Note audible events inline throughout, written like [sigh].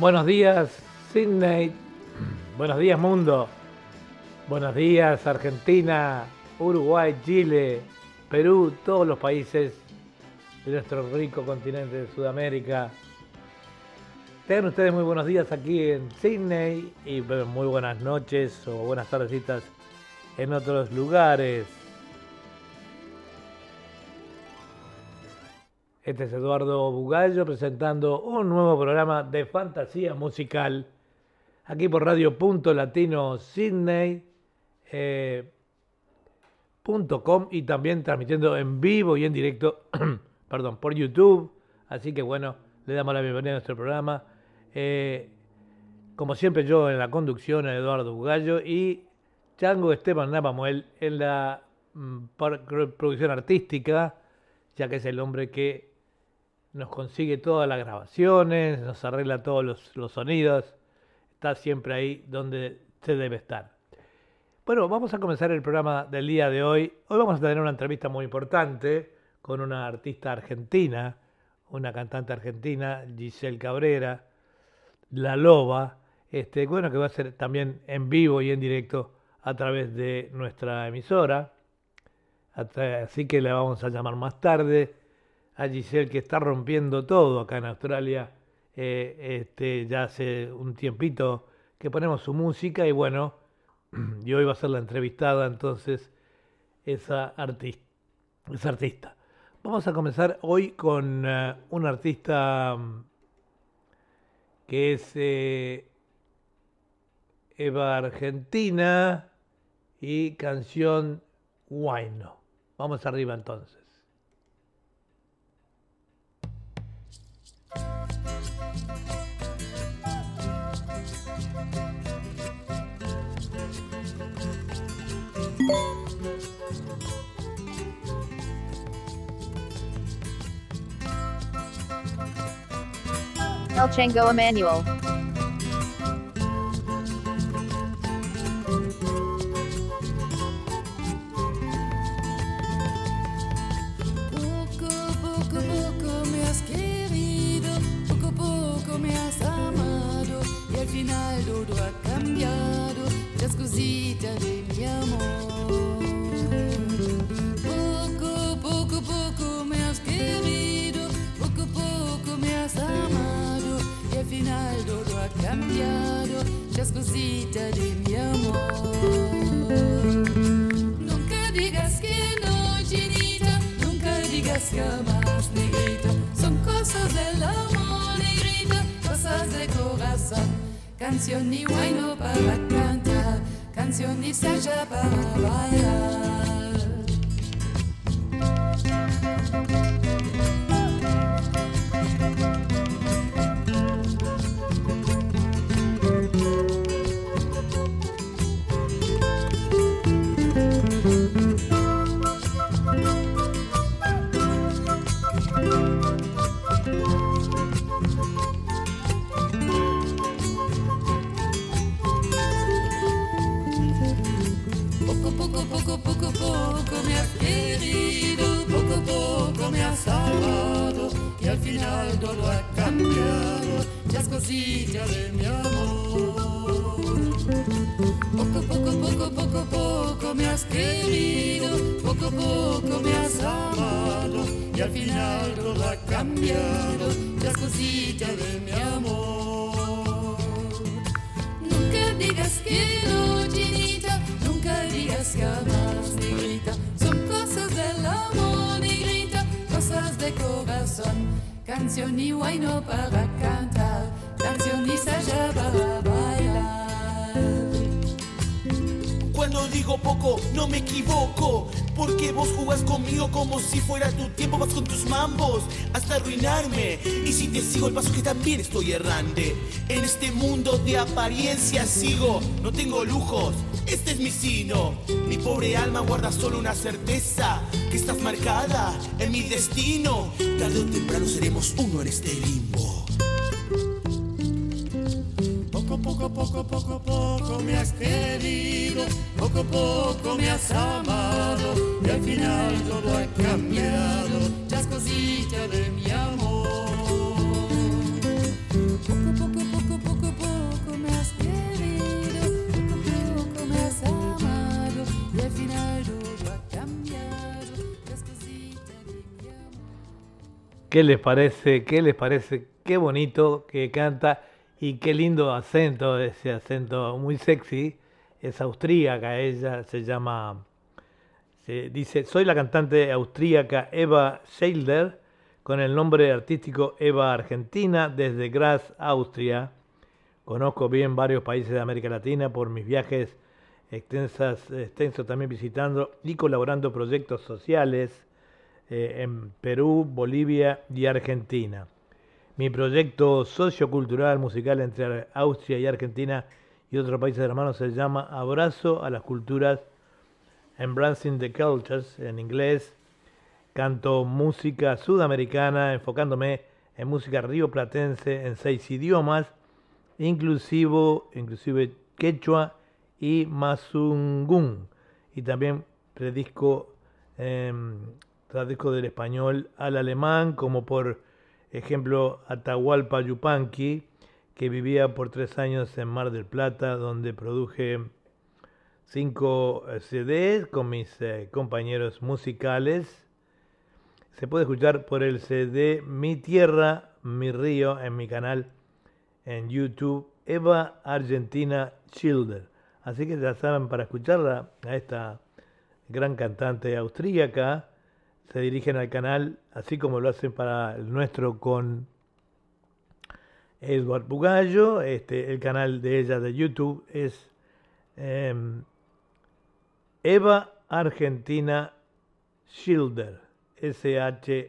Buenos días, Sydney. Buenos días, mundo. Buenos días, Argentina, Uruguay, Chile, Perú, todos los países de nuestro rico continente de Sudamérica. Tengan ustedes muy buenos días aquí en Sydney y muy buenas noches o buenas tardecitas en otros lugares. Este es Eduardo Bugallo presentando un nuevo programa de fantasía musical aquí por Radio Punto Latino Sydney. Eh, y también transmitiendo en vivo y en directo, [clears throat] perdón, por YouTube. Así que bueno, le damos la bienvenida a nuestro programa. Eh, como siempre yo en la conducción, Eduardo Bugallo y Chango Esteban Napamuel en la mm, producción artística, ya que es el hombre que nos consigue todas las grabaciones, nos arregla todos los, sonidos, está siempre ahí donde se debe estar. Bueno, vamos a comenzar el programa del día de hoy. Hoy vamos a tener una entrevista muy importante con una artista argentina, una cantante argentina, Giselle Cabrera, La Loba, este, bueno, que va a ser también en vivo y en directo a través de nuestra emisora. Así que la vamos a llamar más tarde a Giselle que está rompiendo todo acá en Australia. Eh, este, ya hace un tiempito que ponemos su música y bueno, [clears throat] y hoy va a ser la entrevistada entonces esa artista. Esa artista. Vamos a comenzar hoy con uh, un artista mm, que es eh, Eva Argentina y canción Guayno. Vamos arriba entonces. El Chango Emmanuel. Como si fuera tu tiempo, vas con tus mambos hasta arruinarme. Y si te sigo el paso que también estoy errante. En este mundo de apariencia sigo, no tengo lujos, este es mi sino. Mi pobre alma guarda solo una certeza, que estás marcada en mi destino. Tarde o temprano seremos uno en este limbo. ¿Qué les parece? ¿Qué les parece? Qué bonito que canta y qué lindo acento, ese acento muy sexy. Es austríaca, ella se llama, se dice, soy la cantante austríaca Eva Scheilder, con el nombre artístico Eva Argentina, desde Graz, Austria. Conozco bien varios países de América Latina por mis viajes extensas, extensos también visitando y colaborando proyectos sociales eh, en Perú, Bolivia y Argentina. Mi proyecto sociocultural musical entre Austria y Argentina y otros países hermanos se llama Abrazo a las Culturas, Embracing the Cultures en inglés. Canto música sudamericana enfocándome en música rioplatense en seis idiomas, inclusivo, inclusive quechua y mazungún. Y también predisco, eh, traduzco del español al alemán, como por ejemplo Atahualpa Yupanqui, que vivía por tres años en Mar del Plata, donde produje cinco eh, CDs con mis eh, compañeros musicales. Se puede escuchar por el CD Mi Tierra, Mi Río en mi canal en YouTube, Eva Argentina Schilder. Así que ya saben, para escucharla a esta gran cantante austríaca, se dirigen al canal, así como lo hacen para el nuestro con Edward Bugallo. Este, el canal de ella de YouTube es em, Eva Argentina Schilder. S-H-I-L-D-E-R.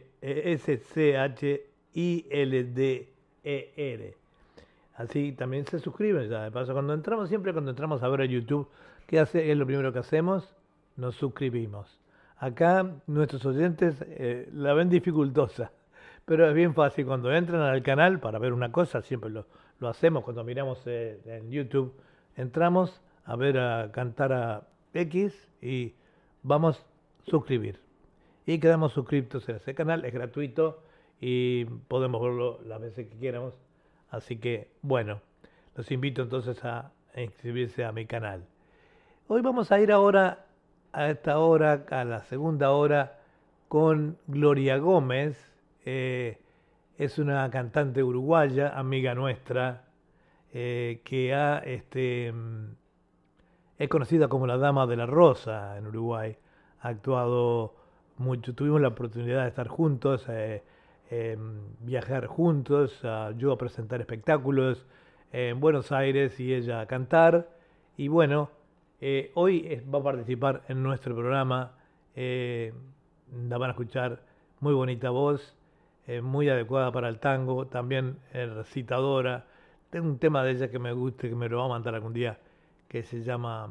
Así también se suscriben ya. De paso, cuando entramos, siempre cuando entramos a ver a YouTube, ¿qué hace? Es lo primero que hacemos, nos suscribimos. Acá nuestros oyentes eh, la ven dificultosa, [laughs] pero es bien fácil. Cuando entran al canal para ver una cosa, siempre lo, hacemos cuando miramos eh, en YouTube, entramos a ver a cantar a X y vamos a suscribir. Y quedamos suscriptos en ese canal, es gratuito y podemos verlo las veces que quieramos. Así que, bueno, los invito entonces a inscribirse a mi canal. Hoy vamos a ir ahora a esta hora, a la segunda hora, con Gloria Gómez. Eh, es una cantante uruguaya, amiga nuestra, eh, que ha, este, mm, es conocida como la Dama de la Rosa en Uruguay. Ha actuado mucho, tuvimos la oportunidad de estar juntos, eh, eh, viajar juntos, yo a presentar espectáculos en Buenos Aires y ella a cantar. Y bueno, eh, hoy va a participar en nuestro programa. eh, la van a escuchar, muy bonita voz, eh, muy adecuada para el tango, también recitadora. Tengo un tema de ella que me guste, que me lo va a mandar algún día, que se llama,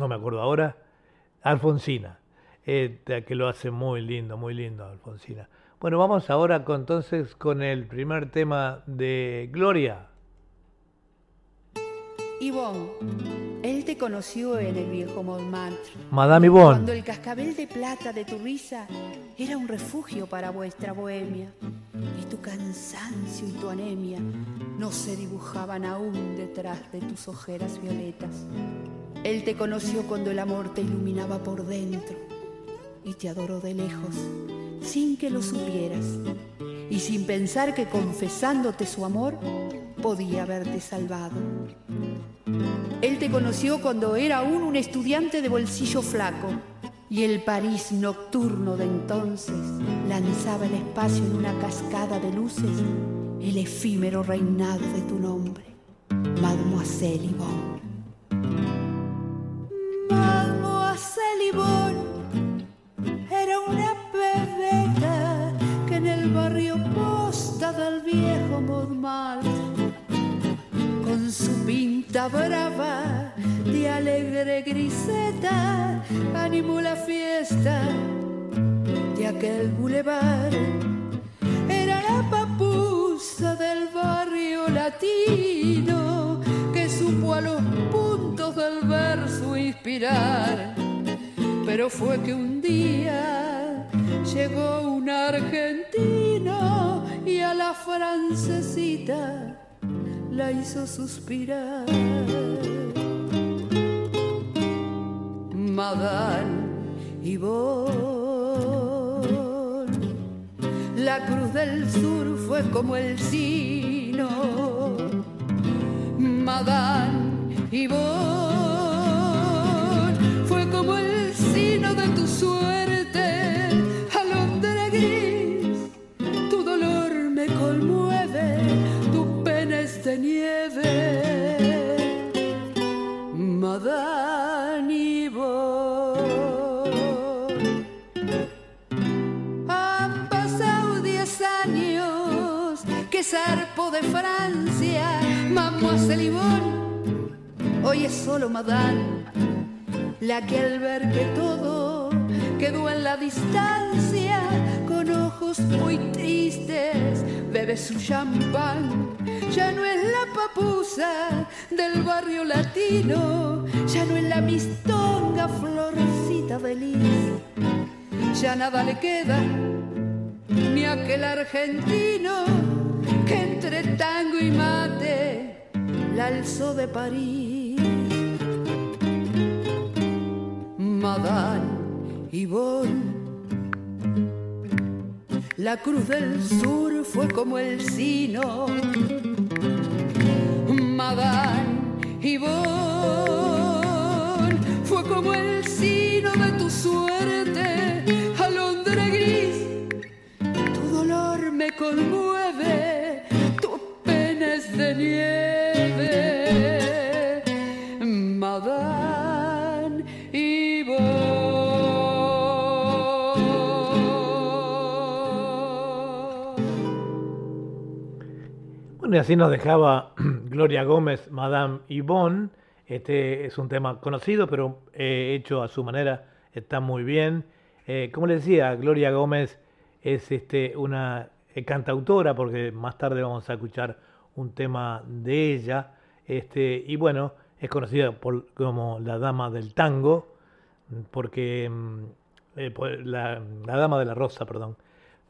no me acuerdo ahora, Alfonsina, eh, que lo hace muy lindo, muy lindo Alfonsina. Bueno, vamos ahora con, entonces con el primer tema de Gloria. Ivonne, él te conoció en el viejo Montmartre. Madame Cuando Yvonne. el cascabel de plata de tu risa era un refugio para vuestra bohemia. Y tu cansancio y tu anemia no se dibujaban aún detrás de tus ojeras violetas. Él te conoció cuando el amor te iluminaba por dentro y te adoró de lejos, sin que lo supieras y sin pensar que confesándote su amor podía haberte salvado. Él te conoció cuando era aún un estudiante de bolsillo flaco y el París nocturno de entonces lanzaba el espacio en una cascada de luces el efímero reinado de tu nombre, Mademoiselle Yvonne. Mademoiselle Yvonne era una pebeta que en el barrio posta del viejo Montmartre con su pinta brava de alegre griseta animó la fiesta de aquel bulevar. Era la papusa del barrio latino que supo a los puntos del verso inspirar. Pero fue que un día llegó un argentino y a la francesita la hizo suspirar. Madame Yvonne, la cruz del sur fue como el sino. Madame Yvonne fue como el sino de tu suerte, Han pasado diez años que zarpó de Francia, mamá Celibón. Hoy es solo Madame, la que al ver que todo quedó en la distancia, con ojos muy tristes, bebe su champán. Ya no es la papusa del barrio latino, ya no es la mistonga florcita feliz ya nada le queda, ni aquel argentino que entre tango y mate la alzó de París. Madame Yvonne, la cruz del sur fue como el sino. Madame Yvonne fue como el sino de tu suerte, así nos dejaba [clears throat] Gloria Gómez, Madame Yvonne. Este es un tema conocido, pero eh, hecho a su manera, está muy bien. Eh, como les decía, Gloria Gómez es este, una eh, cantautora, porque más tarde vamos a escuchar un tema de ella. Este, y bueno, es conocida como la dama del tango, porque mm, por la, la dama de la rosa, perdón.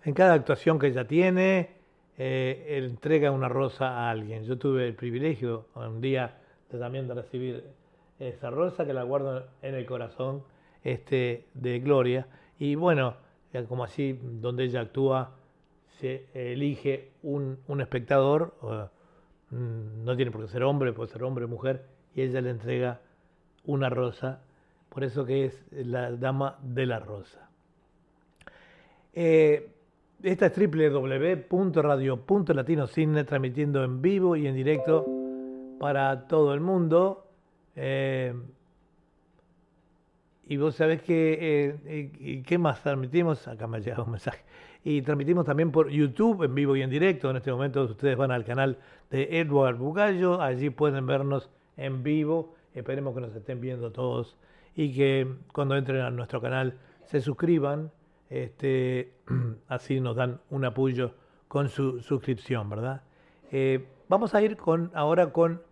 En cada actuación que ella tiene, eh, entrega una rosa a alguien. Yo tuve el privilegio un día de, también de recibir esa rosa que la guardo en el corazón este, de Gloria. Y bueno, como así, donde ella actúa, se elige un, un espectador, mm, no tiene por qué ser hombre, puede ser hombre o mujer, y ella le entrega una rosa. Por eso que es la dama de la rosa. Eh, esta es www.radio.latinocine, transmitiendo en vivo y en directo para todo el mundo. Eh, y vos sabés que, eh, y, ¿qué más transmitimos? Acá me ha llegado un mensaje. Y transmitimos también por YouTube en vivo y en directo. En este momento ustedes van al canal de Edward Bugallo, allí pueden vernos en vivo. Esperemos que nos estén viendo todos y que cuando entren a nuestro canal se suscriban. Este, [clears throat] así nos dan un apoyo con su suscripción, ¿verdad? Eh, vamos a ir con, ahora con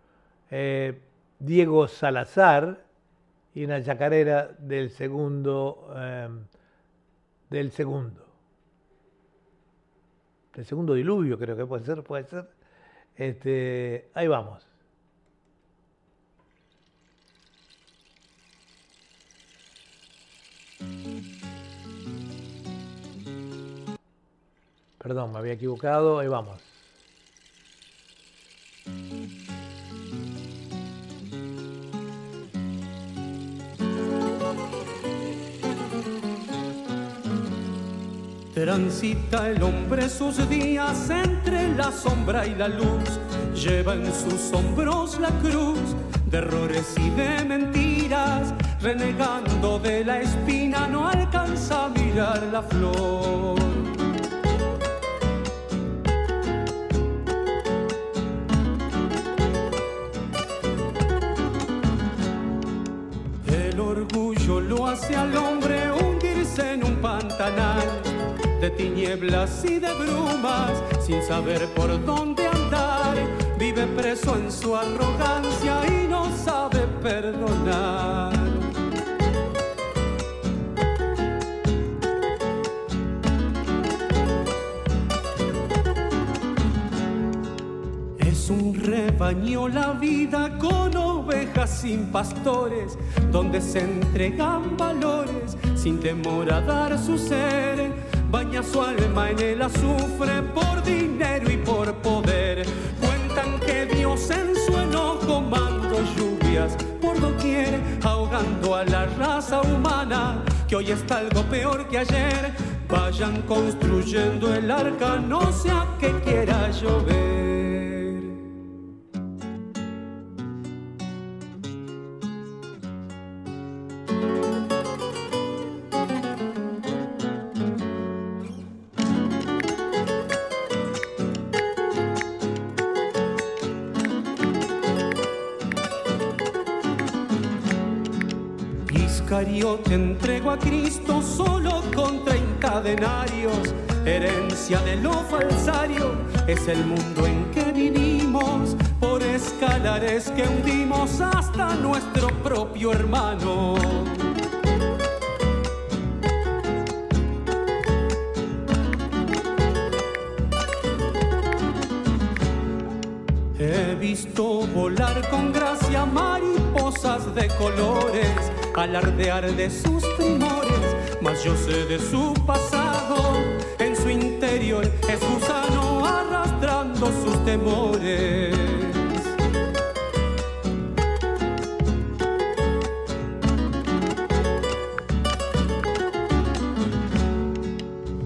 eh, Diego Salazar y una chacarera del segundo, eh, del segundo, del segundo diluvio, creo que puede ser, puede ser. Este, ahí vamos. Perdón, me había equivocado, ahí vamos. Transita el hombre sus días entre la sombra y la luz, lleva en sus hombros la cruz de errores y de mentiras, renegando de la espina no alcanza a mirar la flor. Hace al hombre hundirse en un pantanal de tinieblas y de brumas, sin saber por dónde andar. Vive preso en su arrogancia y no sabe perdonar. Es un bañó la vida con ovejas sin pastores, donde se entregan valores sin temor a dar su ser. Baña su alma en el azufre por dinero y por poder. Cuentan que Dios en su enojo mandó lluvias por doquier, ahogando a la raza humana, que hoy está algo peor que ayer. Vayan construyendo el arca, no sea que quiera llover. Cristo solo con 30 denarios. Herencia de lo falsario es el mundo en que vivimos, por escalares que hundimos hasta nuestro propio hermano. He visto volar con gracia mariposas de colores alardear de sus primores, mas yo sé de su pasado, en su interior es gusano arrastrando sus temores.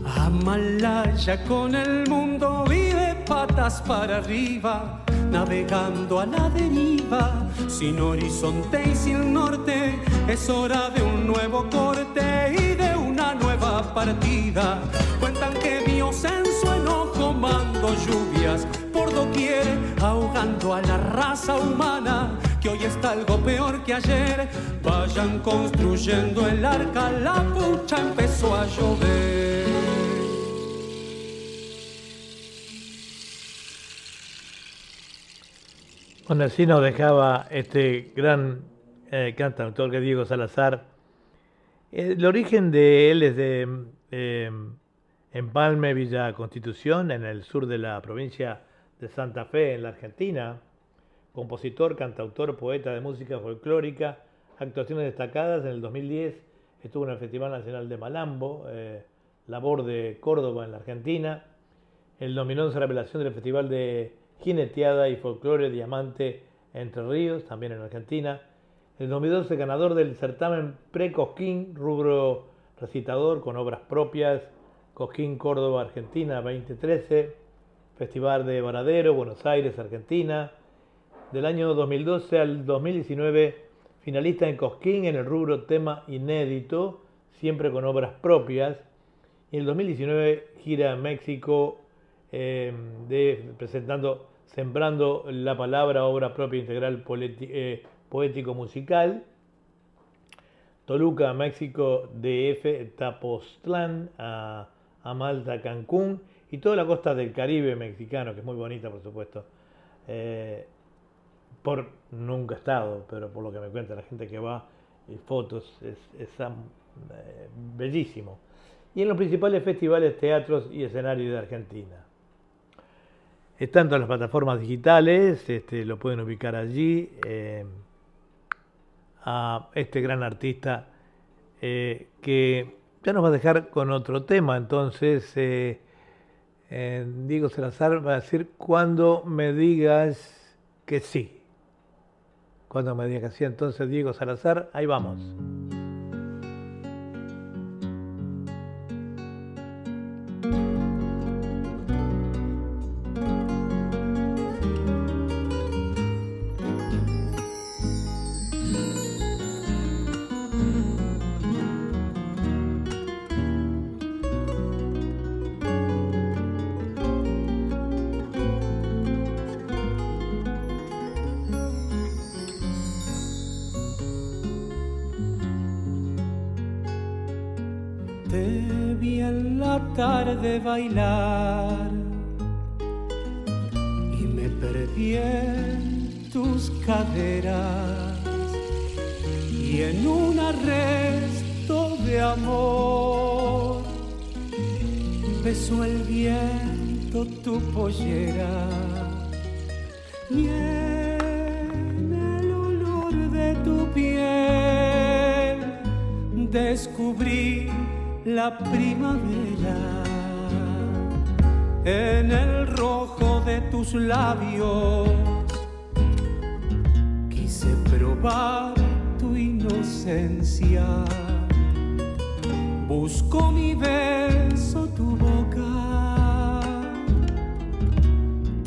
Amalaya con el mundo vive patas para arriba navegando a la deriva, sin horizonte y sin norte, es hora de un nuevo corte y de una nueva partida. Cuentan que Dios en su enojo mandó lluvias por doquier, ahogando a la raza humana, que hoy está algo peor que ayer. Vayan construyendo el arca, la pucha empezó a llover. Bueno, así nos dejaba este gran eh, cantautor que Diego Salazar. El origen de él es de em, Empalme, Villa Constitución, en el sur de la provincia de Santa Fe, en la Argentina. Compositor, cantautor, poeta de música folclórica, actuaciones destacadas. En el 2010 estuvo en el Festival Nacional de Malambo, eh, labor de Córdoba en la Argentina. El en su revelación del Festival de Jineteada y Folclore Diamante Entre Ríos, también en Argentina. El 2012 ganador del certamen Pre-Cosquín, rubro recitador con obras propias, Cosquín Córdoba, Argentina 2013, Festival de Varadero, Buenos Aires, Argentina. Del año 2012 al 2019, finalista en Cosquín en el rubro tema inédito, siempre con obras propias. Y en el 2019 gira a México de, presentando Sembrando la Palabra, obra propia integral eh, poético-musical. Toluca, México, DF, Tapoztlán, a, Malta, Cancún y toda la costa del Caribe mexicano, que es muy bonita, por supuesto. Eh, por nunca he estado, pero por lo que me cuenta la gente que va fotos, es, es bellísimo. Y en los principales festivales, teatros y escenarios de Argentina. Está en todas las plataformas digitales, este, lo pueden ubicar allí. Eh, a este gran artista eh, que ya nos va a dejar con otro tema. Entonces, eh, Diego Salazar va a decir cuando me digas que sí. Cuando me digas que sí, entonces Diego Salazar, ahí vamos. Tus labios. Quise probar tu inocencia. Busco mi beso, tu boca.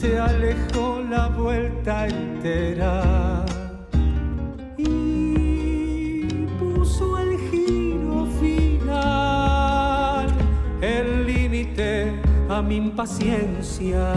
Te alejó la vuelta entera. Y puso el giro final, el límite a mi impaciencia.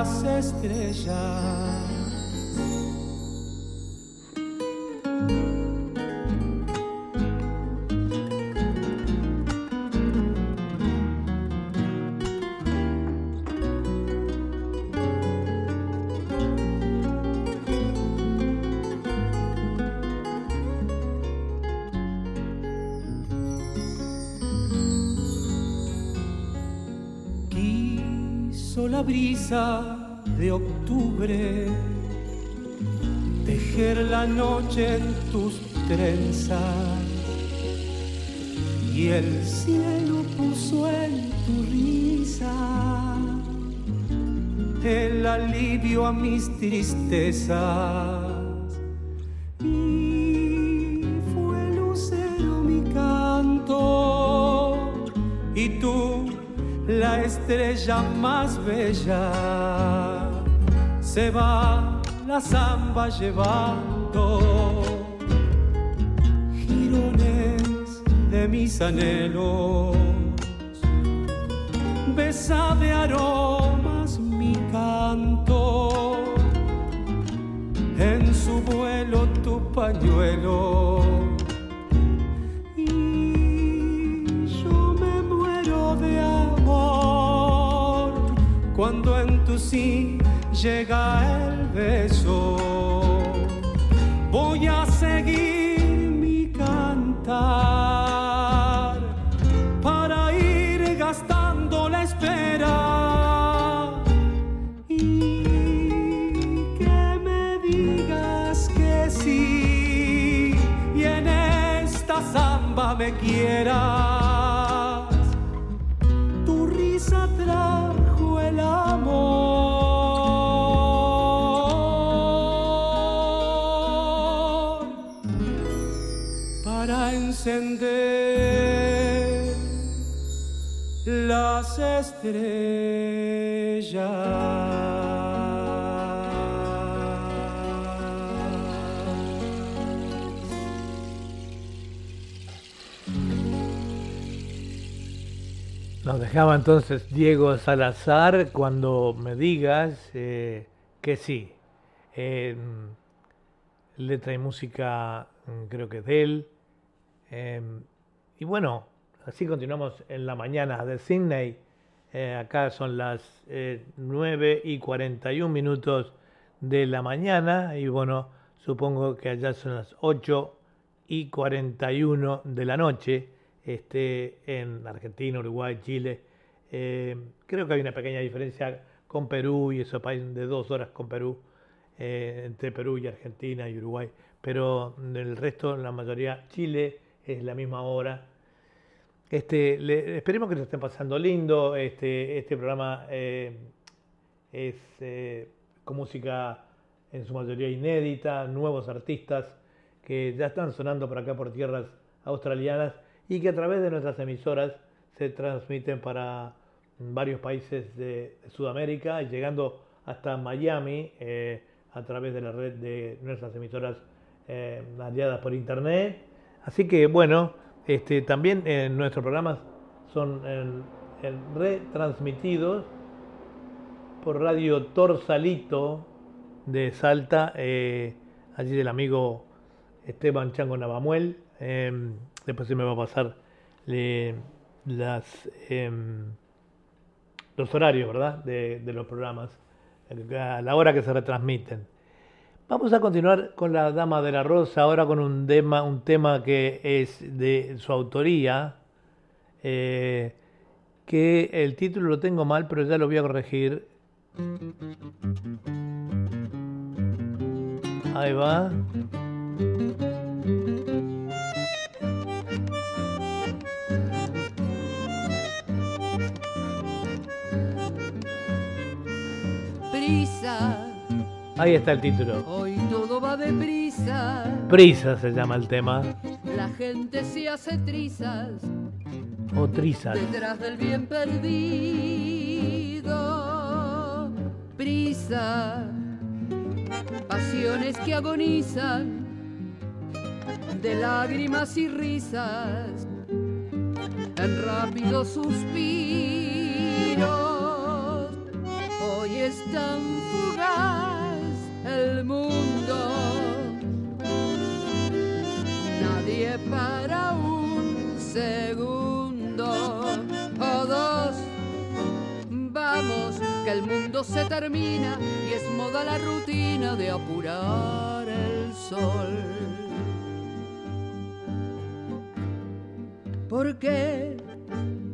Las estrellas. Brisa de octubre tejer la noche en tus trenzas. Y el cielo puso en tu risa el alivio a mis tristezas estrella más bella. Se va la samba llevando girones de mis anhelos. Besa de aromas mi canto. En su vuelo tu pañuelo cuando en tu sí llega el beso. Voy a seguir mi cantar para ir gastando la espera y que me digas que sí y en esta samba me quieras. Nos dejaba entonces Diego Salazar cuando me digas eh, que sí. Eh, letra y música mm, creo que es de él. Eh, y bueno, así continuamos en la mañana de Sydney. Eh, acá son las eh, 9 y 41 minutos de la mañana y bueno, supongo que allá son las 8 y 41 de la noche este, en Argentina, Uruguay, Chile. Eh, creo que hay una pequeña diferencia con Perú y esos países de dos horas con Perú, eh, entre Perú y Argentina y Uruguay, pero el resto, la mayoría, Chile es la misma hora. Este, le- esperemos que lo estén pasando lindo. Este, este programa eh, es eh, con música en su mayoría inédita, nuevos artistas que ya están sonando por acá por tierras australianas y que a través de nuestras emisoras se transmiten para varios países de, de Sudamérica, llegando hasta Miami eh, a través de la red de nuestras emisoras aliadas por internet. Así que bueno, este, también eh, nuestros programas son en- en retransmitidos por Radio Torsalito de Salta, eh, allí del amigo Esteban Chango Navamuel. Em, después se me va a pasar las, em, los horarios, ¿verdad? De, de los programas, a la hora que se retransmiten. Vamos a continuar con la Dama de la Rosa, ahora con un tema, un tema que es de su autoría, eh, que el título lo tengo mal, pero ya lo voy a corregir. Ahí va. Prisa Ahí está el título. Hoy todo va deprisa. Prisa se llama el tema. La gente se hace trizas. O trizas. Detrás del bien perdido. Prisa. Pasiones que agonizan. De lágrimas y risas. En rápidos suspiros. Hoy están fugaz el mundo. Nadie para un segundo o dos. Vamos, que el mundo se termina y es moda la rutina de apurar el sol. ¿Por qué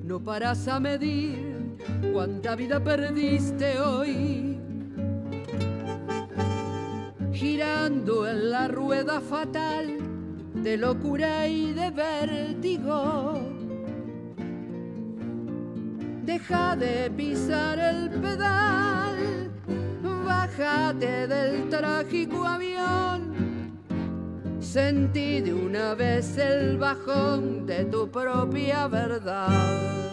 no paras a medir cuánta vida perdiste hoy? Girando en la rueda fatal de locura y de vértigo. Deja de pisar el pedal, bájate del trágico avión. Sentí de una vez el bajón de tu propia verdad.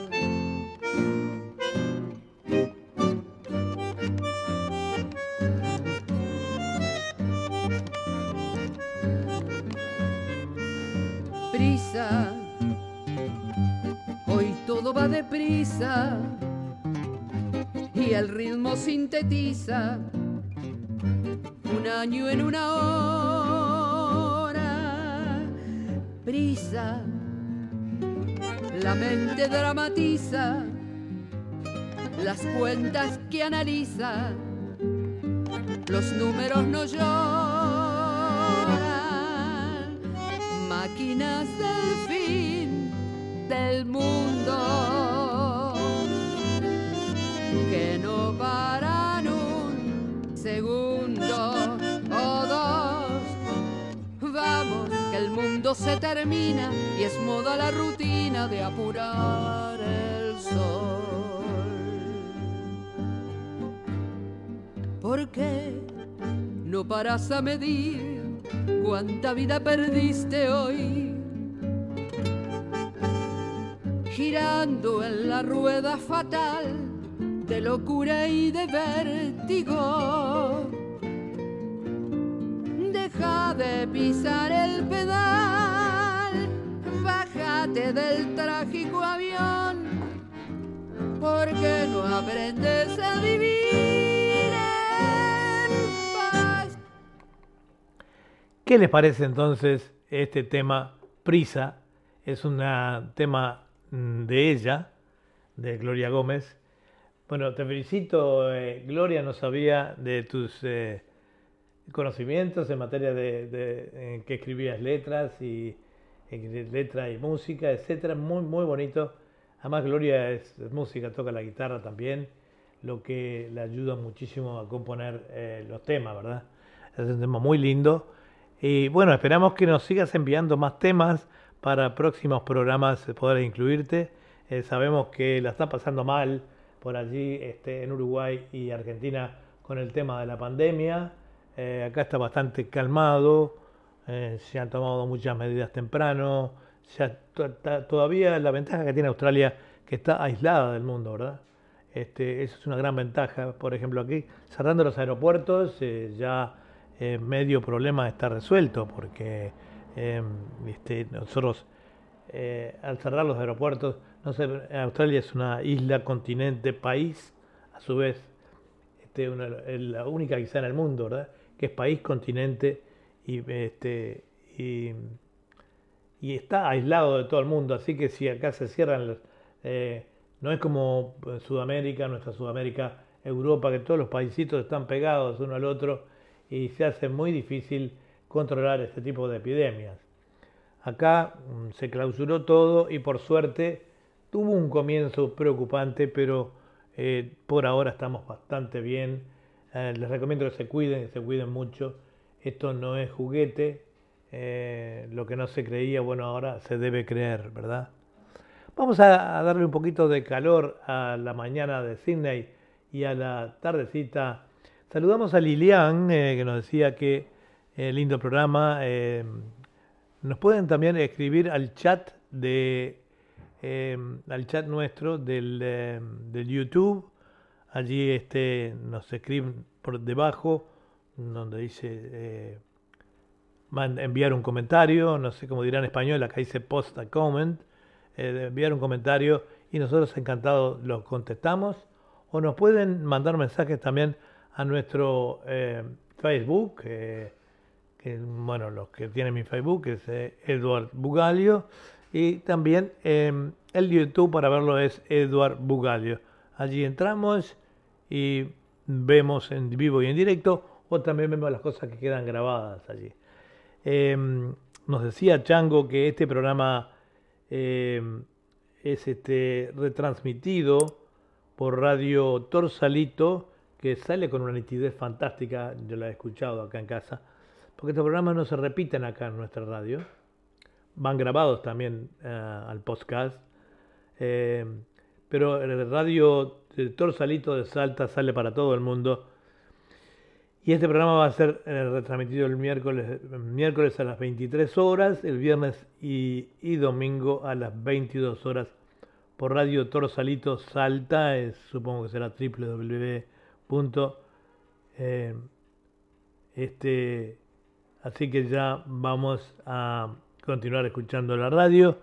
Todo va deprisa y el ritmo sintetiza un año en una hora. Prisa, la mente dramatiza las cuentas que analiza, los números no lloran, máquinas del fin del mundo que no paran un segundo o dos. Vamos, que el mundo se termina y es moda la rutina de apurar el sol. ¿Por qué no paras a medir cuánta vida perdiste hoy? Girando en la rueda fatal de locura y de vértigo. Deja de pisar el pedal, bájate del trágico avión, porque no aprendes a vivir en. ¿Qué les parece entonces este tema Prisa? Es un tema de ella, de Gloria Gómez. Bueno, te felicito, eh, Gloria, no sabía de tus eh, conocimientos en materia de, que escribías letras y letra y música, etcétera, muy muy bonito. Además Gloria es, música, toca la guitarra también, lo que le ayuda muchísimo a componer eh, los temas, ¿verdad? Es un tema muy lindo. Y bueno, esperamos que nos sigas enviando más temas para próximos programas poder incluirte. Eh, sabemos que la está pasando mal por allí este, en Uruguay y Argentina con el tema de la pandemia. Eh, acá está bastante calmado, eh, se han tomado muchas medidas temprano. todavía la ventaja que tiene Australia que está aislada del mundo, ¿verdad? Este, eso es una gran ventaja. Por ejemplo, aquí cerrando los aeropuertos ya medio problema está resuelto porque Em, este, nosotros, eh, al cerrar los aeropuertos, no sé, Australia es una isla, continente, país, a su vez, este, la única quizá en el mundo, ¿verdad? Que es país, continente y, este, y, está aislado de todo el mundo. Así que si acá se cierran, eh, no es como Sudamérica, nuestra Sudamérica, Europa, que todos los paisitos están pegados uno al otro y se hace muy difícil controlar este tipo de epidemias. Acá mm, se clausuró todo y por suerte tuvo un comienzo preocupante, pero eh, por ahora estamos bastante bien. Eh, les recomiendo que se cuiden, que se cuiden mucho. Esto no es juguete. Eh, lo que no se creía, bueno, ahora se debe creer, ¿verdad? Vamos a, darle un poquito de calor a la mañana de Sydney y a la tardecita. Saludamos a Lilian, que nos decía que lindo programa. nos pueden también escribir al chat de Em, al chat nuestro del, em, del, YouTube. Allí este, nos escriben por debajo donde dice eh, enviar un comentario, no sé cómo dirá en español, acá dice post a comment, eh, enviar un comentario y nosotros encantados los contestamos o nos pueden mandar mensajes también a nuestro eh, Facebook, que bueno, los que tienen mi Facebook es Edward Bugalio y también em, el YouTube para verlo es Eduard Bugalio. Allí entramos y vemos en vivo y en directo o también vemos las cosas que quedan grabadas allí. Em, nos decía Chango que este programa em, es este, retransmitido por Radio Torsalito, que sale con una nitidez fantástica, yo la he escuchado acá en casa, porque estos programas no se repiten acá en nuestra radio van grabados también eh, al podcast. Eh, pero el radio de Torsalito de Salta sale para todo el mundo. Y este programa va a ser eh, retransmitido el miércoles, a las 23 horas, el viernes y, domingo a las 22 horas por Radio Torsalito Salta. supongo que será www. este, así que ya vamos a continuar escuchando la radio.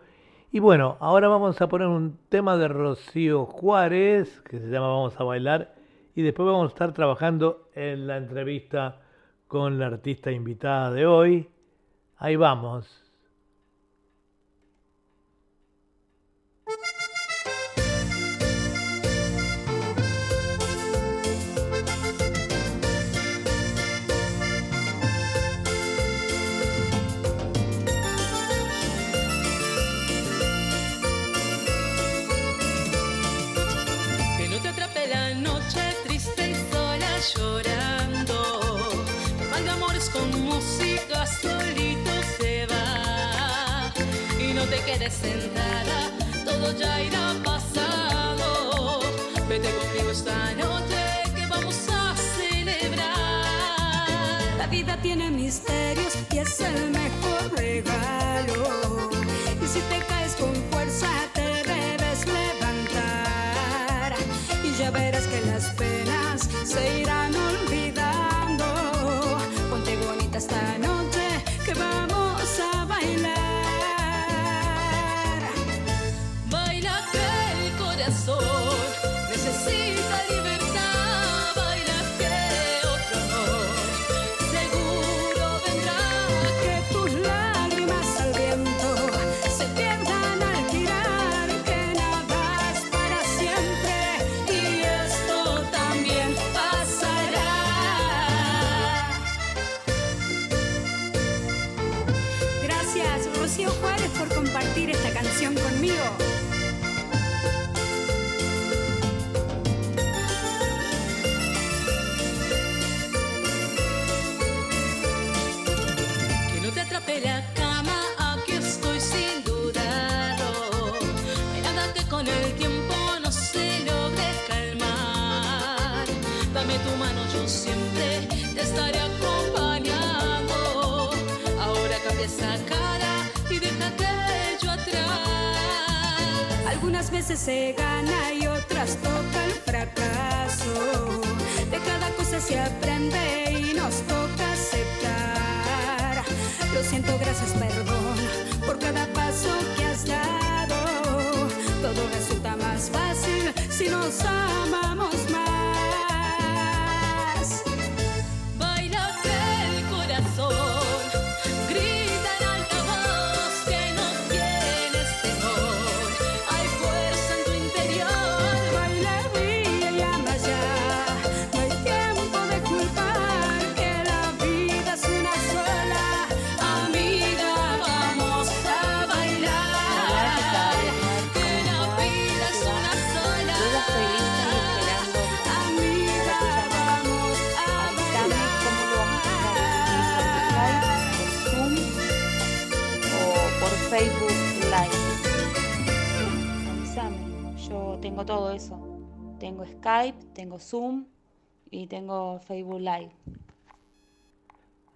Y bueno, ahora vamos a poner un tema de Rocío Juárez, que se llama Vamos a bailar, y después vamos a estar trabajando en la entrevista con la artista invitada de hoy. Ahí vamos. Sentada, todo ya irá pasado. Vete conmigo esta noche que vamos a celebrar. La vida tiene misterios y es el mejor regalo. Y si te caes Rocío Juárez, por compartir esta canción conmigo. Veces se gana y otras toca el fracaso. De cada cosa se aprende y nos toca aceptar. Lo siento, gracias, perdón por cada paso que has dado. Todo resulta más fácil si nos amamos más. Todo eso. Tengo Skype, tengo Zoom y tengo Facebook Live.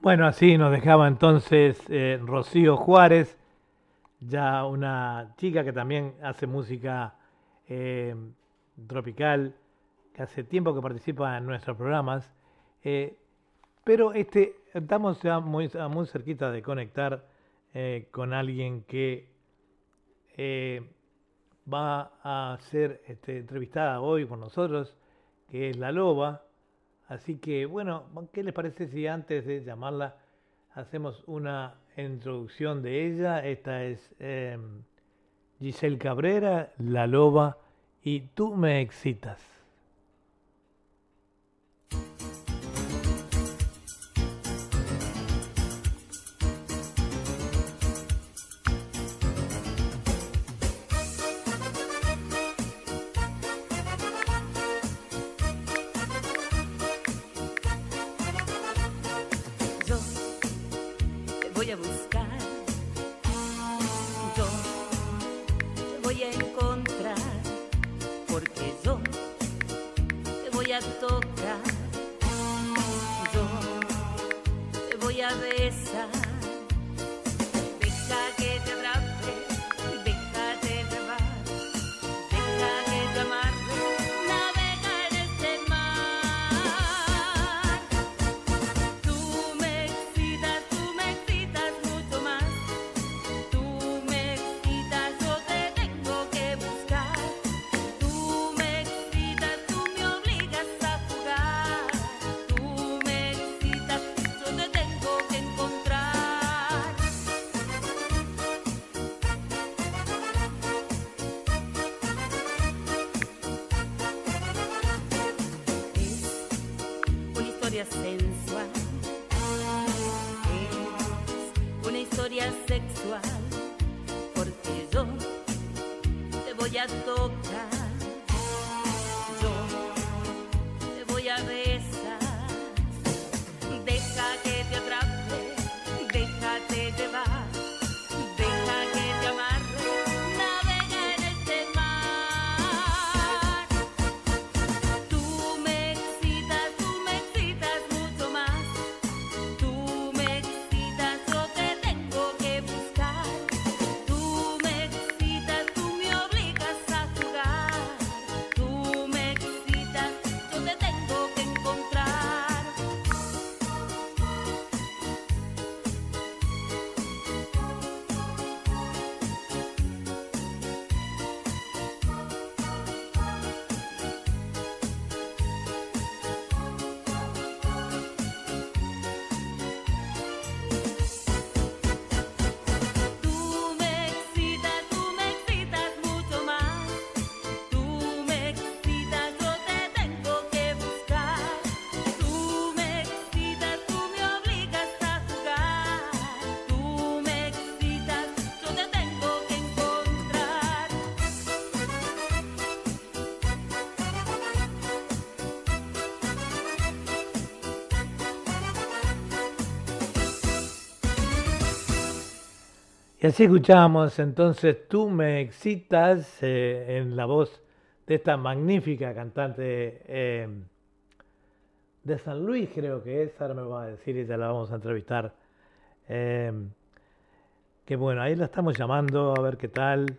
Bueno, así nos dejaba entonces eh, Rocío Juárez, ya una chica que también hace música eh, tropical, que hace tiempo que participa en nuestros programas. eh, pero este, estamos ya muy, muy cerquita de conectar con alguien que va a ser este, entrevistada hoy con nosotros, que es La Loba. Así que, bueno, ¿qué les parece si antes de llamarla hacemos una introducción de ella? Esta es eh, Giselle Cabrera, La Loba, y tú me excitas. Y así escuchábamos entonces Tú me excitas eh, en la voz de esta magnífica cantante eh, de San Luis, creo que es, ahora me va a decir, ella la vamos a entrevistar. Eh, que bueno, ahí la estamos llamando, a ver qué tal.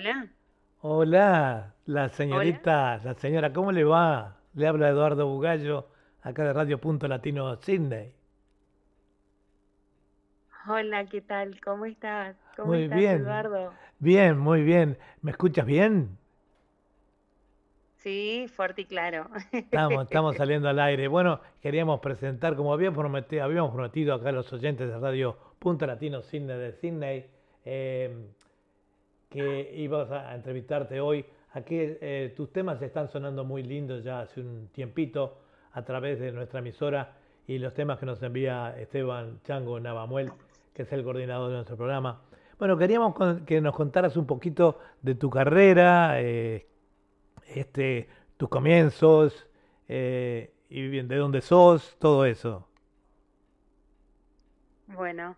Hola. Hola, la señorita, la señora, ¿cómo le va? Le habla Eduardo Bugallo, acá de Radio Punto Latino Sydney. Hola, ¿qué tal? ¿Cómo estás? ¿Cómo Muy estás, bien. Eduardo? Bien, muy bien. ¿Me escuchas bien? Sí, fuerte y claro. Estamos, estamos [laughs] saliendo al aire. Bueno, queríamos presentar, como habíamos prometido, habíamos prometido acá a los oyentes de Radio Punto Latino Sydney de Sydney, eh, que ibas a entrevistarte hoy. Aquí eh, tus temas están sonando muy lindos ya hace un tiempito a través de nuestra emisora y los temas que nos envía Esteban Chango Navamuel que es el coordinador de nuestro programa. Bueno, queríamos que nos contaras un poquito de tu carrera, eh, este, tus comienzos, eh, y bien, de dónde sos, todo eso. Bueno,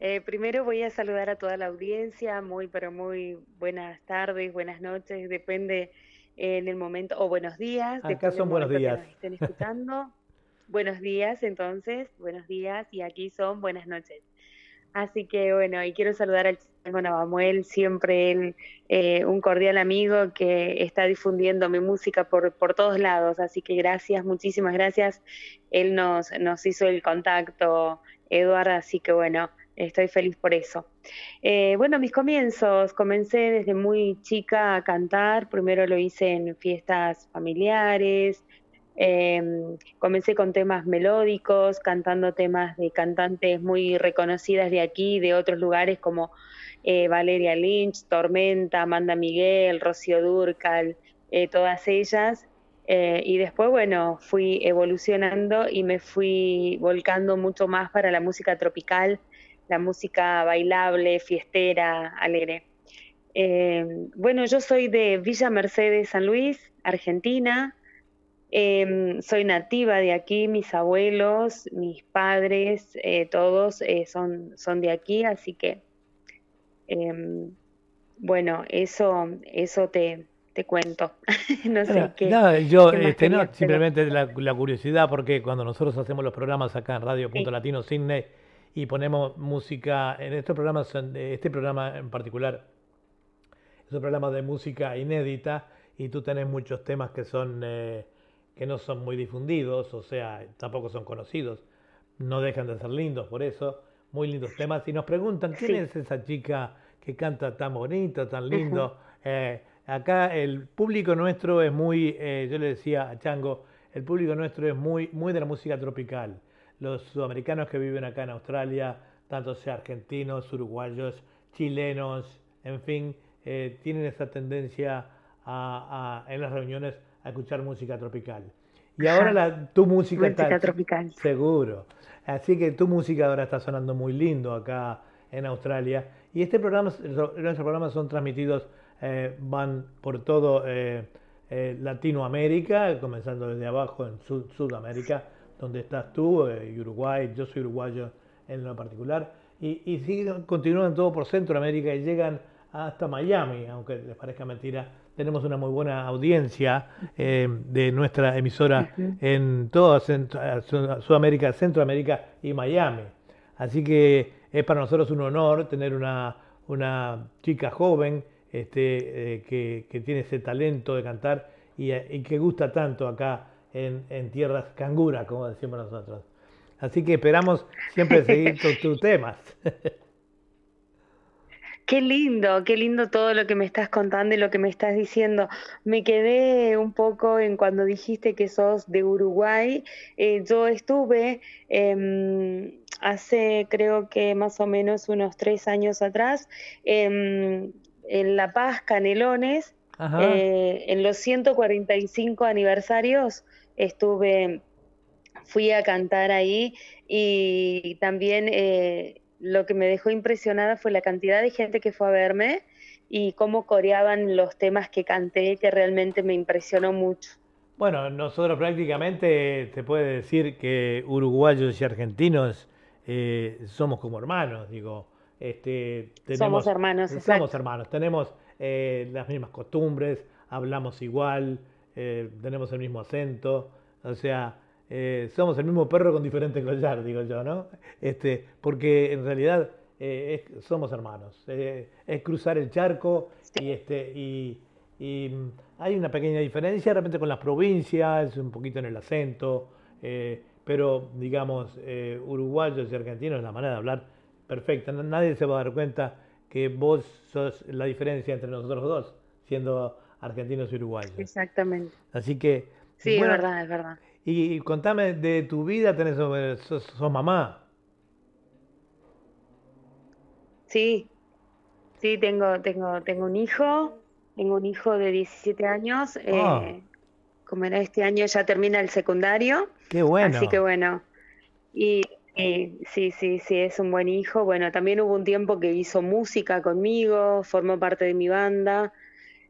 eh, primero voy a saludar a toda la audiencia, muy, pero muy buenas tardes, buenas noches, depende eh, en el momento, o buenos días, Acá son buenos que días. nos estén escuchando. Buenos días, entonces, buenos días, y aquí son buenas noches. Así que bueno, y quiero saludar al Chango Navamuel, siempre él, eh, un cordial amigo que está difundiendo mi música por, por todos lados. Así que gracias, muchísimas gracias. Él nos, nos hizo el contacto, Eduardo, así que bueno, estoy feliz por eso. Eh, bueno, mis comienzos, comencé desde muy chica a cantar, primero lo hice en fiestas familiares, eh, comencé con temas melódicos, cantando temas de cantantes muy reconocidas de aquí, de otros lugares como eh, Valeria Lynch, Tormenta, Amanda Miguel, Rocío Durcal, eh, todas ellas. Eh, y después, bueno, fui evolucionando y me fui volcando mucho más para la música tropical, la música bailable, fiestera, alegre. Eh, bueno, yo soy de Villa Mercedes, San Luis, Argentina. Eh, soy nativa de aquí, mis abuelos, mis padres, eh, todos eh, son, son de aquí, así que eh, bueno, eso, eso te, te cuento. [laughs] no sé qué. nada, yo, qué este, no, simplemente la, la curiosidad, porque cuando nosotros hacemos los programas acá en Radio Punto Sí. Latino Sydney y ponemos música, en estos programas, este programa en particular, es un programa de música inédita y tú tenés muchos temas que son eh, que no son muy difundidos, o sea, tampoco son conocidos, no dejan de ser lindos por eso, muy lindos temas. Y nos preguntan, ¿quién Sí. es esa chica que canta tan bonito, tan lindo? Eh, acá el público nuestro es muy, eh, yo le decía a Chango, el público nuestro es muy, muy de la música tropical. Los sudamericanos que viven acá en Australia, tanto sea argentinos, uruguayos, chilenos, en fin, eh, tienen esa tendencia a, a- en las reuniones a escuchar música tropical. Y ahora la, tu música Música está... tropical. Seguro. Así que tu música ahora está sonando muy lindo acá en Australia. Y este programa, nuestros programas son transmitidos, eh, van por todo eh, eh, Latinoamérica, comenzando desde abajo en Sud- Sudamérica, donde estás tú, eh, Uruguay, yo soy uruguayo en lo particular, y, y siguen, continúan todo por Centroamérica y llegan hasta Miami, aunque les parezca mentira, tenemos una muy buena audiencia eh, de nuestra emisora en toda Centro- Sudamérica, Centroamérica y Miami. Así que es para nosotros un honor tener una, una chica joven este, eh, que, que tiene ese talento de cantar y, y que gusta tanto acá en, en tierras canguras, como decimos nosotros. Así que esperamos siempre seguir tus tus [laughs] temas. Qué lindo, qué lindo todo lo que me estás contando y lo que me estás diciendo. Me quedé un poco en cuando dijiste que sos de Uruguay. Eh, yo estuve em, hace creo que más o menos unos tres años atrás em, en La Paz, Canelones, eh, en los 145 aniversarios estuve, fui a cantar ahí y también eh, lo que me dejó impresionada fue la cantidad de gente que fue a verme y cómo coreaban los temas que canté, que realmente me impresionó mucho. Bueno, nosotros prácticamente te puede decir que uruguayos y argentinos eh, somos como hermanos, digo. Este, tenemos, Somos hermanos, Somos exacto. hermanos, tenemos eh, las mismas costumbres, hablamos igual, eh, tenemos el mismo acento, o sea, eh, somos el mismo perro con diferente collar, digo yo, ¿no? Este, porque en realidad eh, es- somos hermanos. eh, es cruzar el charco y, este, y, y, mm, hay una pequeña diferencia de repente con las provincias, un poquito en el acento, eh, pero digamos, eh, uruguayos y argentinos, la manera de hablar perfecta. Nadie se va a dar cuenta que vos sos la diferencia entre nosotros dos, siendo argentinos y uruguayos. Exactamente. Así que, Sí, bueno, es verdad, es verdad. y, y contame de tu vida, tenés, sos, sos mamá. Sí, sí, tengo, tengo, tengo un hijo, tengo un hijo de 17 años, Ah. eh, como era este año ya termina el secundario, Qué bueno. así que bueno, y Sí, sí, sí, sí, es un buen hijo. Bueno, también hubo un tiempo que hizo música conmigo, formó parte de mi banda,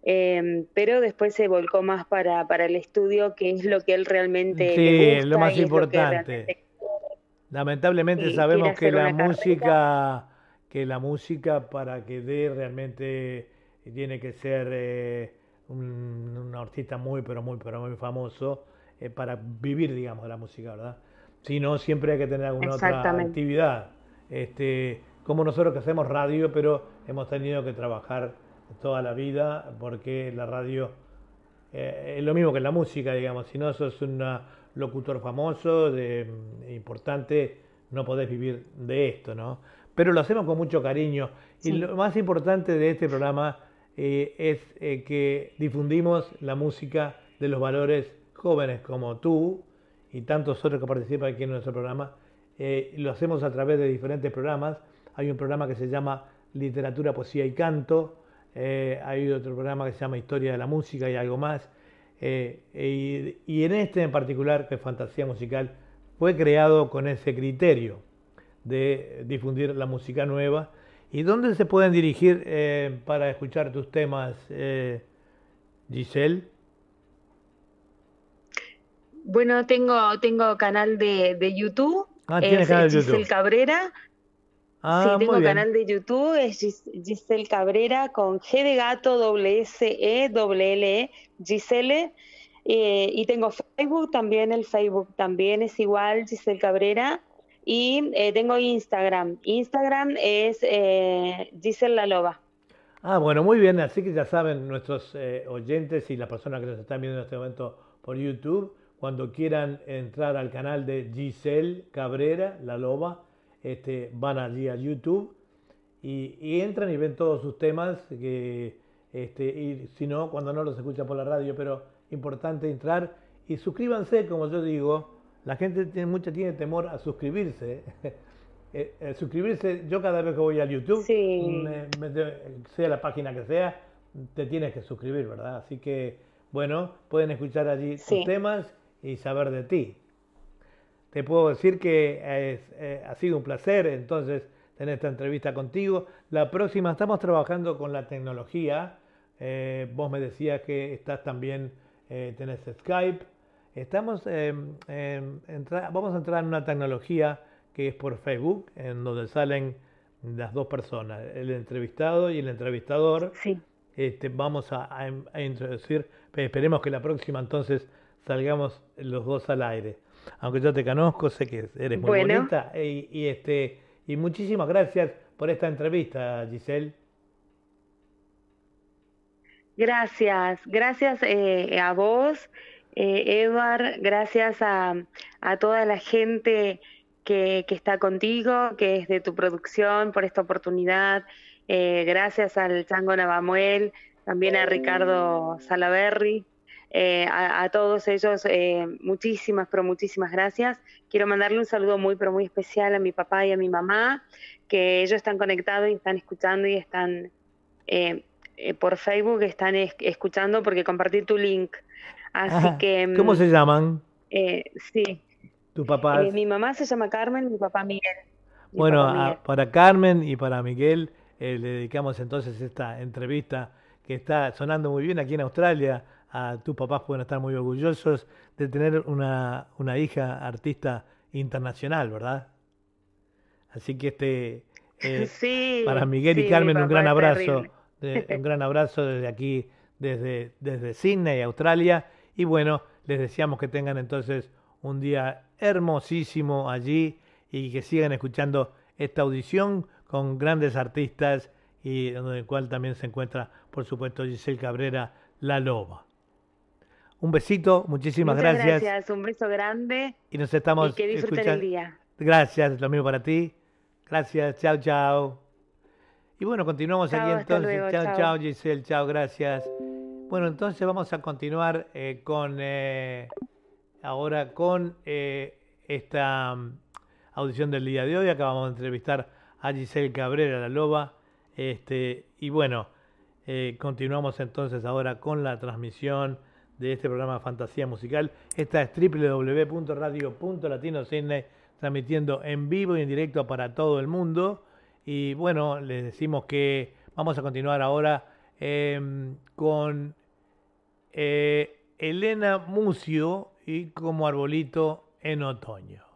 em, pero después se volcó más para, para el estudio, que es lo que él realmente Sí, le gusta lo más lo importante. realmente Lamentablemente Sí, sabemos que la carrera. música, que la música para que dé realmente tiene que ser eh, un, un artista muy, pero muy, pero muy famoso eh, para vivir, digamos, de la música, ¿verdad? Si no, siempre hay que tener alguna otra actividad. Este, como nosotros que hacemos radio, pero hemos tenido que trabajar toda la vida porque la radio eh, es lo mismo que la música, digamos. Si no sos un locutor famoso, de, importante, no podés vivir de esto, ¿no? Pero lo hacemos con mucho cariño. Y lo más importante de este programa eh, es eh, que difundimos la música de los valores jóvenes como tú y tantos otros que participan aquí en nuestro programa. Lo hacemos a través de diferentes programas. Hay un programa que se llama Literatura, Poesía y Canto. Eh, hay otro programa que se llama Historia de la Música y algo más. Eh, y, y en este en particular, que es Fantasía Musical, fue creado con ese criterio de difundir la música nueva. ¿Y dónde se pueden dirigir eh, para escuchar tus temas, eh, Giselle? Bueno, tengo, tengo canal de, de YouTube, Ah, tienes es canal de Giselle YouTube. Cabrera. Ah, sí, muy tengo bien. canal de YouTube, es Gis- Giselle Cabrera con G de gato, doble S, E, doble L, E, Giselle. Eh, y tengo Facebook también, el Facebook también es igual, Giselle Cabrera. Y eh, tengo Instagram. Instagram es eh, Giselle La Loba. Ah, bueno, muy bien. Así que ya saben nuestros oyentes y las personas que nos están viendo en este momento por YouTube, cuando quieran entrar al canal de Giselle Cabrera, la loba, este, van allí a YouTube y, y entran y ven todos sus temas. Que, este, y si no, cuando no los escuchan por la radio, pero importante entrar y suscríbanse, como yo digo. La gente tiene mucha tiene temor a suscribirse. [laughs] Eh, eh, suscribirse, yo cada vez que voy a YouTube, Sí. me- me- sea la página que sea, te tienes que suscribir, ¿verdad? Así que, bueno, pueden escuchar allí tus Sí. temas y saber de ti. Te puedo decir que es, eh, ha sido un placer entonces tener esta entrevista contigo. La próxima estamos trabajando con la tecnología. Eh, vos me decías que estás también, eh, tenés Skype. Estamos, em, entra- vamos a entrar en una tecnología que es por Facebook, en donde salen las dos personas, el entrevistado y el entrevistador. Sí. Este, vamos a, a- a introducir, pe- esperemos que la próxima entonces salgamos los dos al aire. Aunque yo te conozco, sé que eres muy Bueno. bonita y, y, este, y muchísimas gracias por esta entrevista, Giselle. Gracias, gracias eh, a vos, eh, Edward, gracias a, a toda la gente que, que está contigo, que es de tu producción, por esta oportunidad. Eh, gracias al Chango Navamuel, también a Ricardo Salaberry, eh, a, a todos ellos, eh, muchísimas, pero muchísimas gracias. Quiero mandarle un saludo muy, pero muy especial a mi papá y a mi mamá, que ellos están conectados y están escuchando y están eh, eh, por Facebook, están es- escuchando porque compartí tu link. Así Ah, que, ¿Cómo mm, se llaman eh, sí, tus papás? Eh, mi mamá se llama Carmen, mi papá Miguel. Mi Bueno, papá a- para Carmen y para Miguel eh, le dedicamos entonces esta entrevista que está sonando muy bien aquí en Australia. A tus papás pueden estar muy orgullosos de tener una, una hija artista internacional, ¿verdad? Así que este [laughs] eh, Sí, para Miguel sí, y Carmen un gran abrazo, de- un [laughs] gran abrazo desde aquí, desde, desde Sydney, Australia. Y bueno, les deseamos que tengan entonces un día hermosísimo allí y que sigan escuchando esta audición con grandes artistas y en el cual también se encuentra, por supuesto, Giselle Cabrera, La Loba. Un besito, muchísimas Muchas gracias. gracias, un beso grande Y nos estamos y que disfruten el día. Gracias, lo mismo para ti. Gracias, chao, chao. Y bueno, continuamos Chao, aquí entonces. chao. chao, Giselle, chao, gracias. Bueno, entonces vamos a continuar eh, con eh, ahora con eh, esta mm, audición del día de hoy. Acabamos de entrevistar a Giselle Cabrera, la loba. Este, y bueno, eh, continuamos entonces ahora con la transmisión de este programa Fantasía Musical. Esta es www.radio.latinosidney transmitiendo en vivo y en directo para todo el mundo. Y bueno, les decimos que vamos a continuar ahora em, con eh, Elena Mucio y como arbolito en otoño.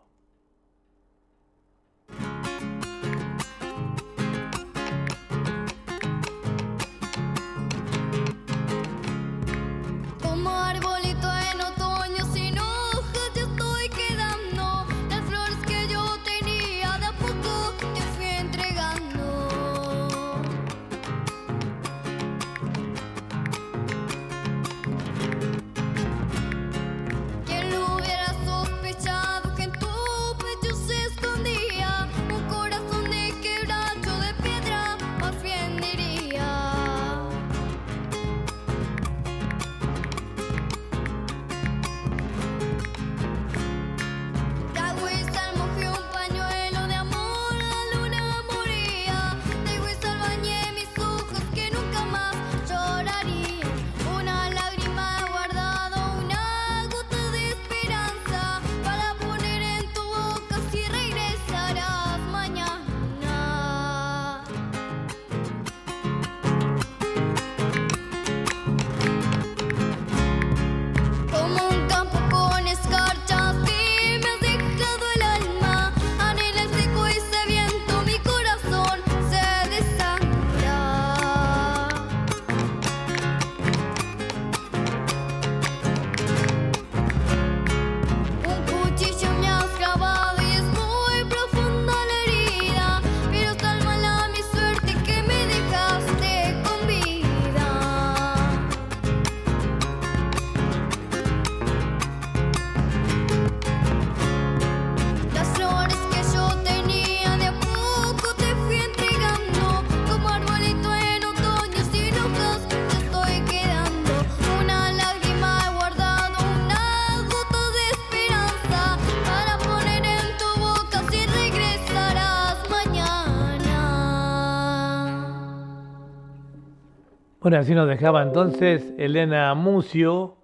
Así nos dejaba entonces Elena Mucio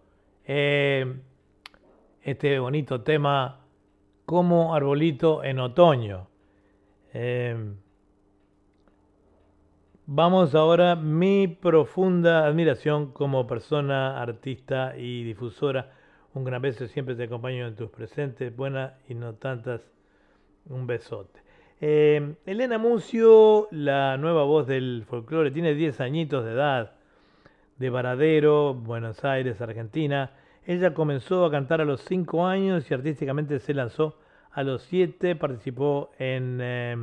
eh, este bonito tema como arbolito en otoño. Eh, vamos ahora mi profunda admiración como persona, artista y difusora. Un gran beso, siempre te acompaño en tus presentes, buenas y no tantas. Un besote. Eh, Elena Mucio, la nueva voz del folclore, tiene 10 añitos de edad, de Varadero, Buenos Aires, Argentina. Ella comenzó a cantar a los 5 años y artísticamente se lanzó a los 7, participó en eh,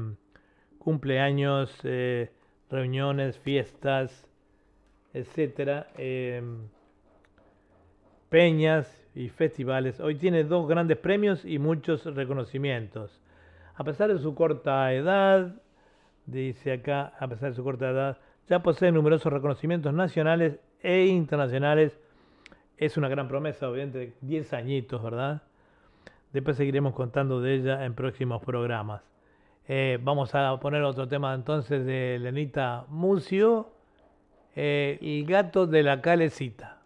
cumpleaños, eh, reuniones, fiestas, etcétera, eh, peñas y festivales. Hoy tiene dos grandes premios y muchos reconocimientos. A pesar de su corta edad, dice acá, a pesar de su corta edad, ya posee numerosos reconocimientos nacionales e internacionales. Es una gran promesa, obviamente, 10 añitos, ¿verdad? Después seguiremos contando de ella en próximos programas. Eh, vamos a poner otro tema entonces de Lenita Mucio, eh, El gato de la calecita.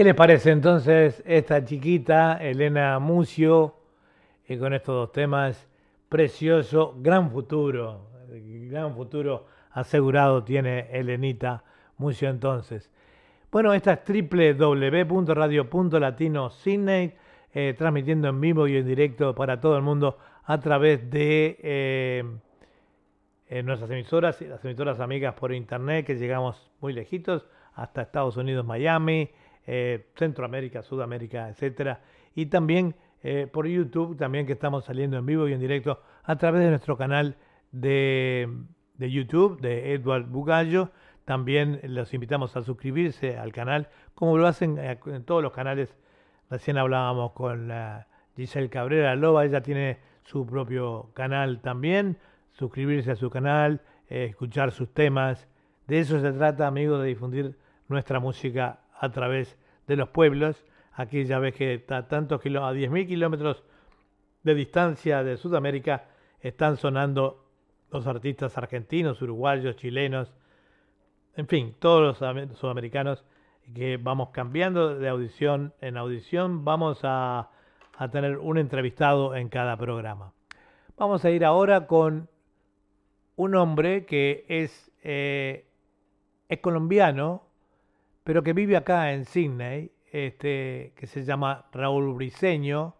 ¿Qué les parece entonces esta chiquita, Elena Mucio, y con estos dos temas, precioso, gran futuro, gran futuro asegurado tiene Elenita Mucio entonces. Bueno, esta es www.radio.latino Sydney, eh, transmitiendo en vivo y en directo para todo el mundo a través de eh, eh, nuestras emisoras, las emisoras amigas por internet, que llegamos muy lejitos, hasta Estados Unidos, Miami, eh, Centroamérica, Sudamérica, etcétera, y también eh, por YouTube, también que estamos saliendo en vivo y en directo a través de nuestro canal de, de YouTube de Edward Bugallo. También los invitamos a suscribirse al canal, como lo hacen eh, en todos los canales. Recién hablábamos con la Giselle Cabrera Loba, ella tiene su propio canal también. Suscribirse a su canal, escuchar sus temas. De eso se trata, amigos, de difundir nuestra música a través de los pueblos. Aquí ya ves que está tantos kilo- a 10.000 kilómetros de distancia de Sudamérica están sonando los artistas argentinos, uruguayos, chilenos, en fin, todos los am- sudamericanos que vamos cambiando de audición en audición, vamos a, a tener un entrevistado en cada programa. Vamos a ir ahora con un hombre que es, eh, es colombiano, pero que vive acá en Sydney, este, que se llama Raúl Briseño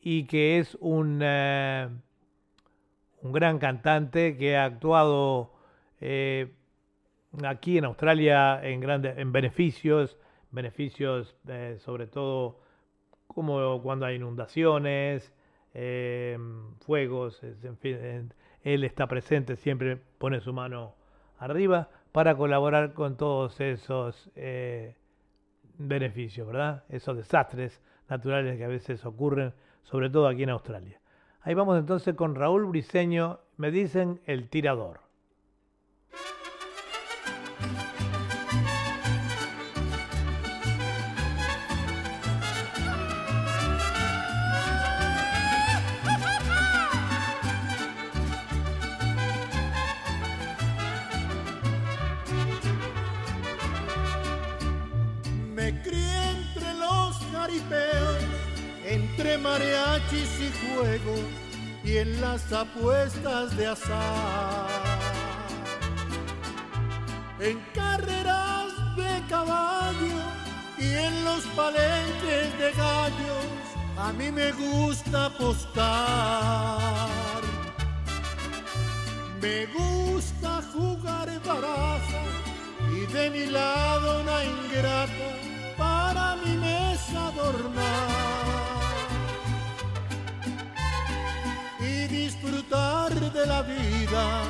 y que es un, eh, un gran cantante que ha actuado eh, aquí en Australia en grandes en beneficios, beneficios eh, sobre todo como cuando hay inundaciones, fuegos, en fin, él está presente, siempre pone su mano arriba para colaborar con todos esos eh, beneficios, ¿verdad? Esos desastres naturales que a veces ocurren, sobre todo aquí en Australia. Ahí vamos entonces con Raúl Briseño, me dicen el tirador. Entre mariachis y juegos y en las apuestas de azar. En carreras de caballo y en los palenques de gallos, a mí me gusta apostar. Me gusta jugar baraja y de mi lado una ingrata para mi mesa adornar disfrutar de la vida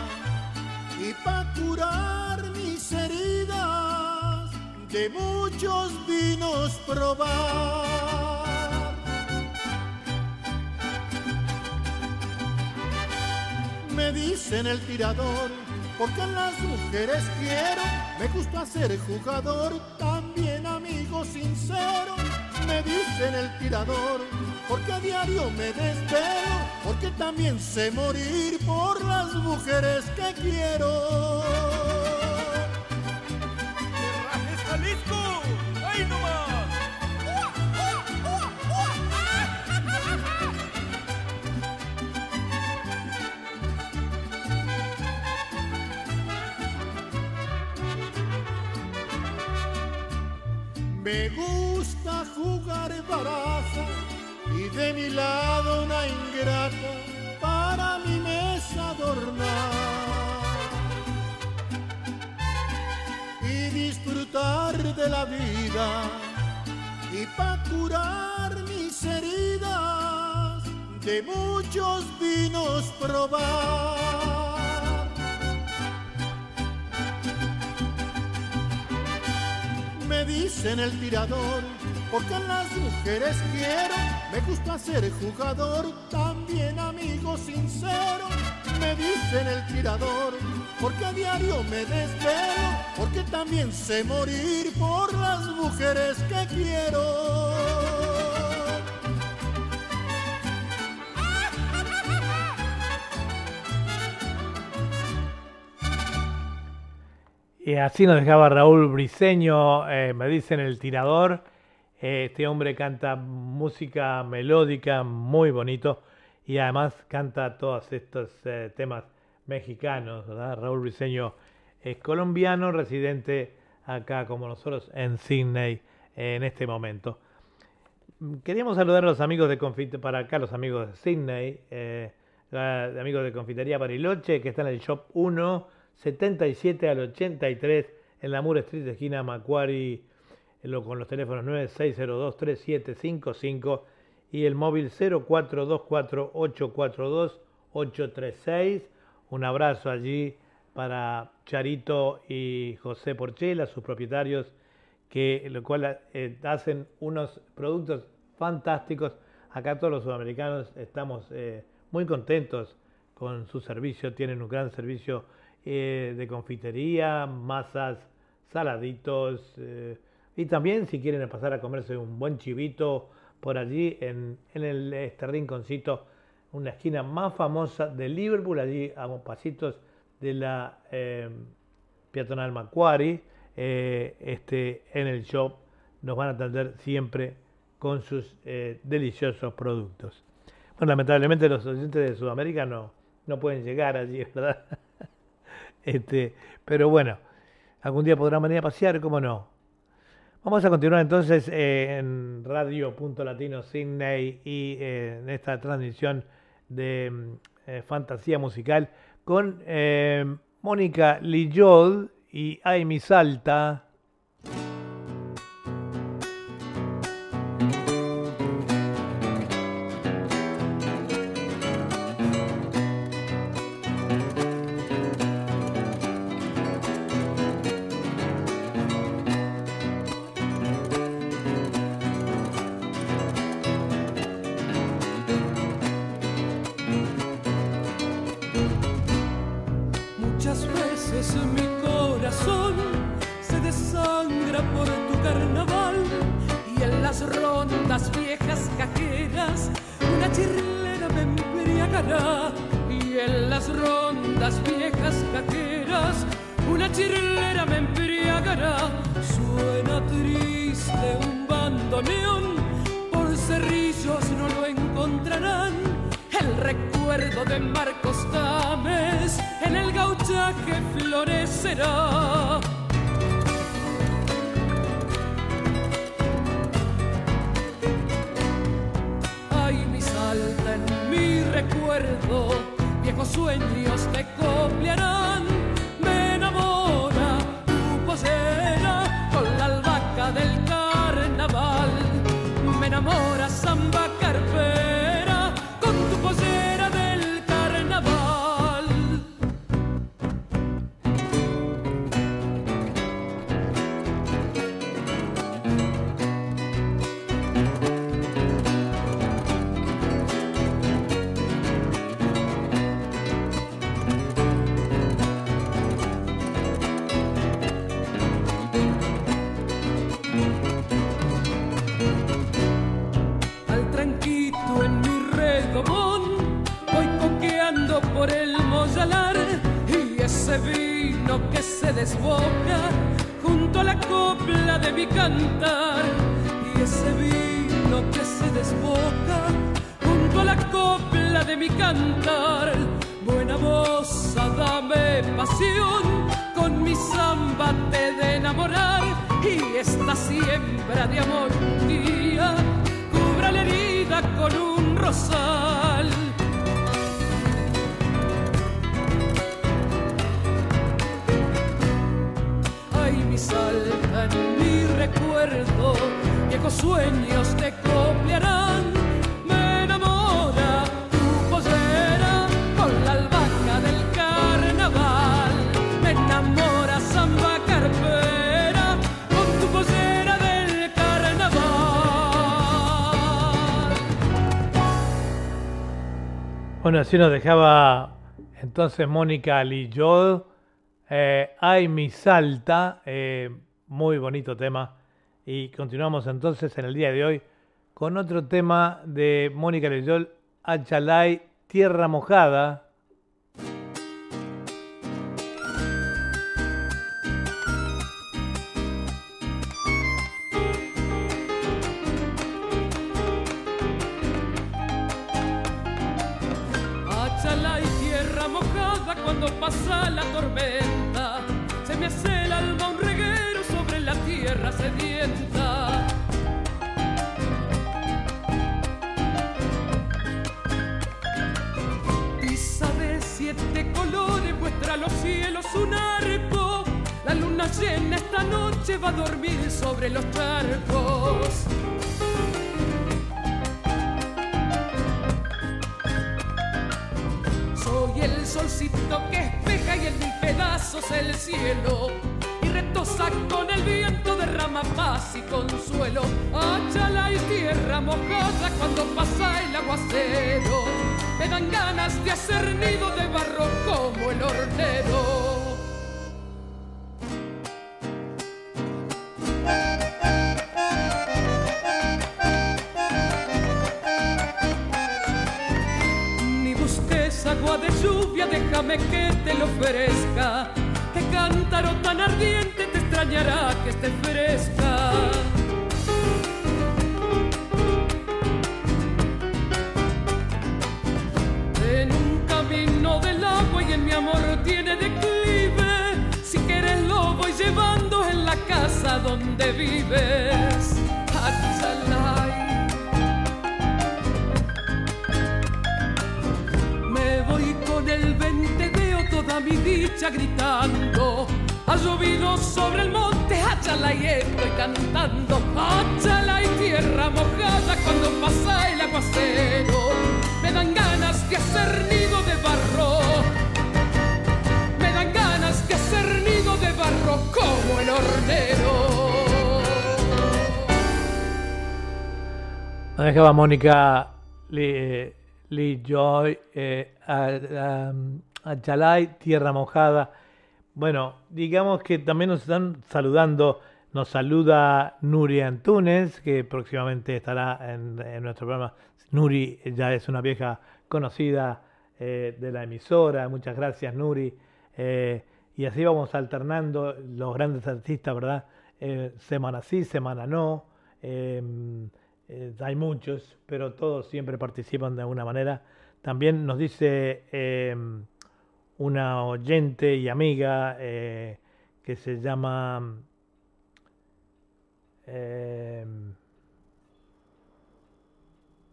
y pa' curar mis heridas de muchos vinos probar. Me dicen el tirador, porque a las mujeres quiero, me gusta ser jugador, también amigo sincero. Me dicen el tirador, porque a diario me desvelo, porque también sé morir por las mujeres que quiero. Jalisco! ¡Ahí nomás! Me gusta jugar baraja y de mi lado una ingrata para mi mesa adornar y disfrutar de la vida y pa' curar mis heridas de muchos vinos probar. Me dicen el tirador, porque las mujeres quiero, me gusta ser jugador, también amigo sincero. Me dicen el tirador, porque a diario me desvelo, porque también sé morir por las mujeres que quiero. Y así nos dejaba Raúl Briseño, eh, me dicen el tirador. Este hombre canta música melódica muy bonito y además canta todos estos eh, temas mexicanos. Raúl Briseño es colombiano, residente acá como nosotros en Sydney en este momento. Queríamos saludar a los amigos de para acá los amigos de Sydney, eh, amigos de Confitería Bariloche, que están en el Shop 1, 77 al 83, en la Moore Street, esquina Macquarie, con los teléfonos 9602-3755 y el móvil 0424-842-836. Un abrazo allí para Charito y José Porchela, sus propietarios, que lo cual eh, hacen unos productos fantásticos. Acá todos los sudamericanos estamos eh, muy contentos con su servicio, tienen un gran servicio eh, de confitería, masas, saladitos, y también si quieren pasar a comerse un buen chivito por allí en, en el, este rinconcito, una esquina más famosa de Liverpool, allí a unos pasitos de la eh, peatonal Macquarie, eh, este, en el shop nos van a atender siempre con sus eh, deliciosos productos. Bueno, lamentablemente los oyentes de Sudamérica no, no pueden llegar allí, [laughs] ¿verdad? este, pero bueno, algún día podrán venir a pasear, ¿cómo no? Vamos a continuar entonces eh, en Radio Punto Latino Sydney y eh, en esta transmisión de mm, eh, fantasía musical con Mónica Lillol y Amy Salta. Así nos dejaba entonces Mónica Lillol. Eh, Ay, mi salta. eh, muy bonito tema. Y continuamos entonces en el día de hoy con otro tema de Mónica Lillol, Achalay, Tierra Mojada. Cuando pasa la tormenta. Se me hace el alma un reguero sobre la tierra sedienta. Pisa de siete colores muestra los cielos un arco. La luna llena esta noche va a dormir sobre los charcos. Soy el solcito que espeja y en mil pedazos el cielo. Y retosa con el viento derrama paz y consuelo. Achala y tierra mojada cuando pasa el aguacero. Me dan ganas de hacer nido de barro como el hornero. Mónica Lee, Joy, eh, Tierra Mojada. Bueno, digamos que también nos están saludando. Nos saluda Nuri Antunes, que próximamente estará en, en nuestro programa. Nuri ya es una vieja conocida eh, de la emisora. Muchas gracias, Nuri. Eh, y así vamos alternando los grandes artistas, ¿verdad? Eh, semana sí, semana no. Em, eh, hay muchos, pero todos siempre participan de alguna manera. También nos dice eh, una oyente y amiga eh, que se llama eh,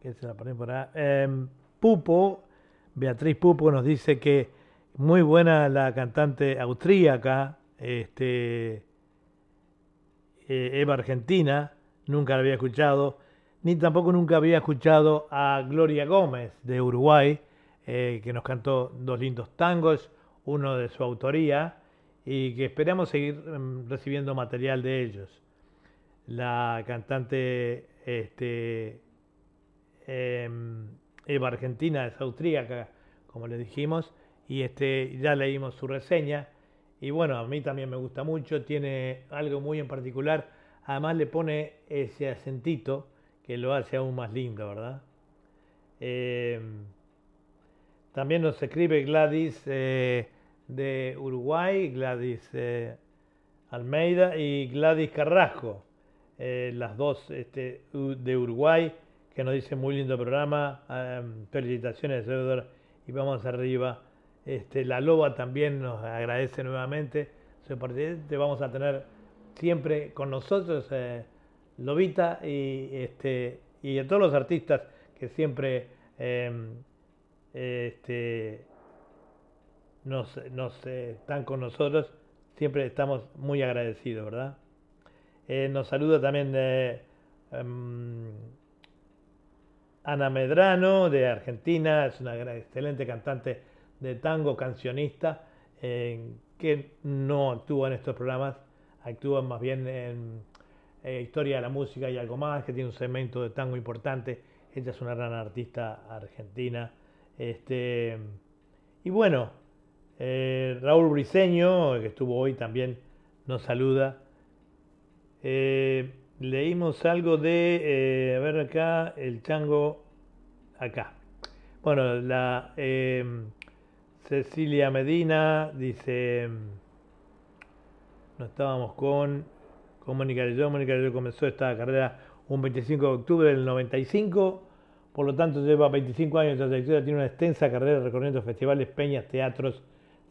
que se la ponen por Em, Pupo, Beatriz Pupo nos dice que muy buena la cantante austríaca, este, eh, Eva Argentina, nunca la había escuchado, ni tampoco nunca había escuchado a Gloria Gómez de Uruguay, eh, que nos cantó dos lindos tangos, uno de su autoría, y que esperamos seguir em, recibiendo material de ellos. La cantante este, em, Eva Argentina es austríaca, como le dijimos, y este, ya leímos su reseña. Y bueno, a mí también me gusta mucho, tiene algo muy en particular. Además le pone ese acentito que lo hace aún más lindo, ¿verdad? Em, también nos escribe Gladys eh, de Uruguay, Gladys eh, Almeida y Gladys Carrasco, eh, las dos este, de Uruguay, que nos dicen muy lindo programa. em, felicitaciones, Eudor, y vamos arriba. Este, la Loba también nos agradece nuevamente su participación. Vamos a tener siempre con nosotros, eh, Lobita, y, este, y a todos los artistas que siempre em, este, nos, nos, están con nosotros. Siempre estamos muy agradecidos, ¿verdad? Eh, nos saluda también em, Ana Medrano de Argentina, es una excelente cantante de tango, cancionista, eh, que no actúa en estos programas, actúa más bien en eh, Historia de la Música y algo más, que tiene un segmento de tango importante. Ella es una gran artista argentina. Este, y bueno, eh, Raúl Briseño, que estuvo hoy también, nos saluda. Eh, leímos algo de, a ver acá, el chango, acá. Bueno, la eh, Cecilia Medina dice, no estábamos con, con Mónica Leyó, Mónica Leyó comenzó esta carrera un 25 de octubre del 95, Por lo tanto, lleva 25 años de trayectoria, tiene una extensa carrera recorriendo festivales, peñas, teatros,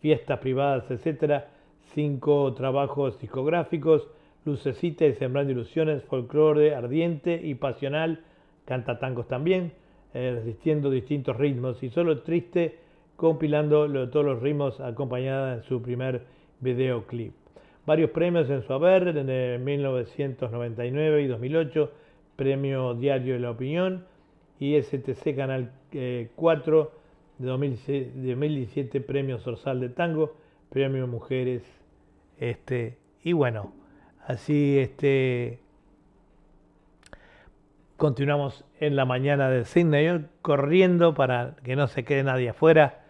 fiestas privadas, etcétera. Cinco trabajos discográficos, Lucecita y Sembrando Ilusiones, folclore ardiente y pasional, canta tangos también, eh, resistiendo distintos ritmos. Y solo triste compilando todos los ritmos acompañada en su primer videoclip. Varios premios en su haber, eh, 1999 y 2008, Premio Diario de la Opinión y STC Canal eh, 4 de 2006 de 2017, Premio Sorsal de Tango, Premio Mujeres, este, y bueno, así este continuamos en la mañana de Sydney, corriendo para que no se quede nadie afuera.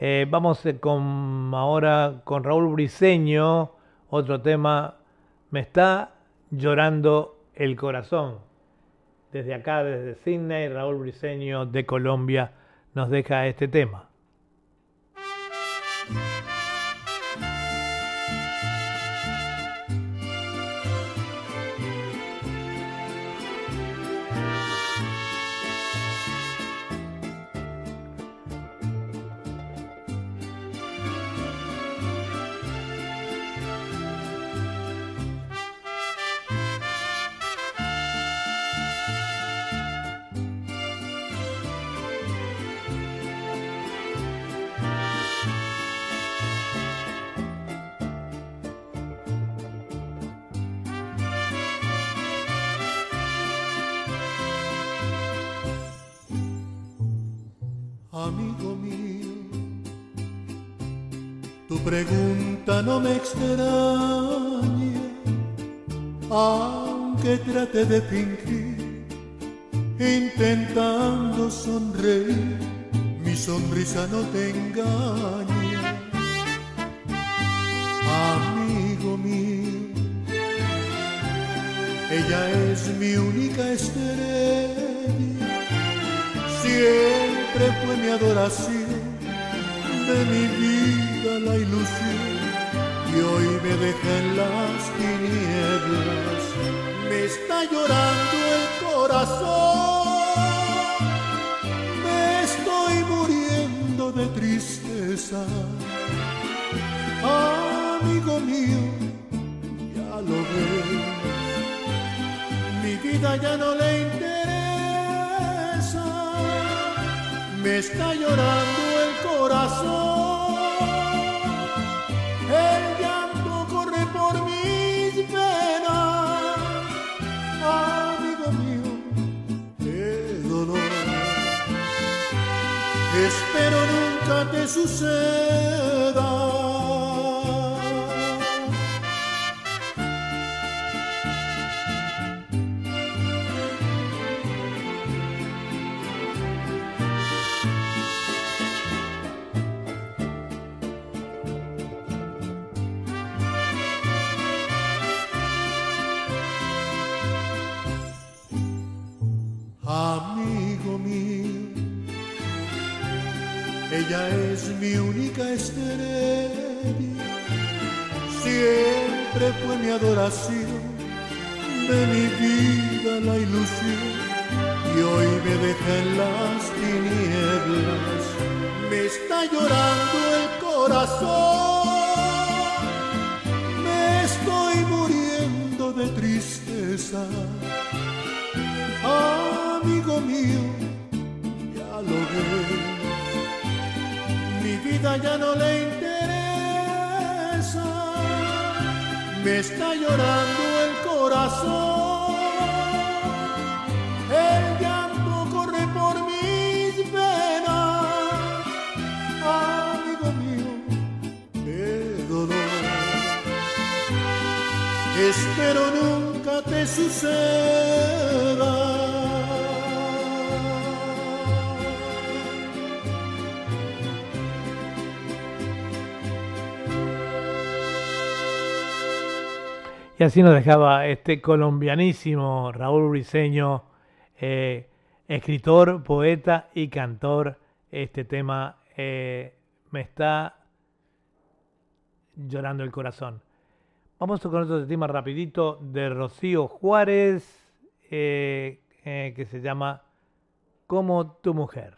Eh, vamos eh, con ahora con Raúl Briseño, otro tema, me está llorando el corazón. Desde acá, desde Sydney, Raúl Briseño de Colombia nos deja este tema. Amigo mío, tu pregunta no me extraña, aunque trate de fingir, intentando sonreír, mi sonrisa no te engaña. Amigo mío, ella es mi única estrella fue mi adoración, de mi vida la ilusión, y hoy me deja en las tinieblas, me está llorando el corazón, me estoy muriendo de tristeza, amigo mío, ya lo ves, mi vida ya no le interesa me está llorando el corazón. El llanto corre por mis venas, amigo mío, qué dolor. Espero nunca te suceda. Y así nos dejaba este colombianísimo Raúl Briseño, eh, escritor, poeta y cantor. Este tema eh, me está llorando el corazón. Vamos con otro tema rapidito de Rocío Juárez, eh, que se llama Como tu mujer.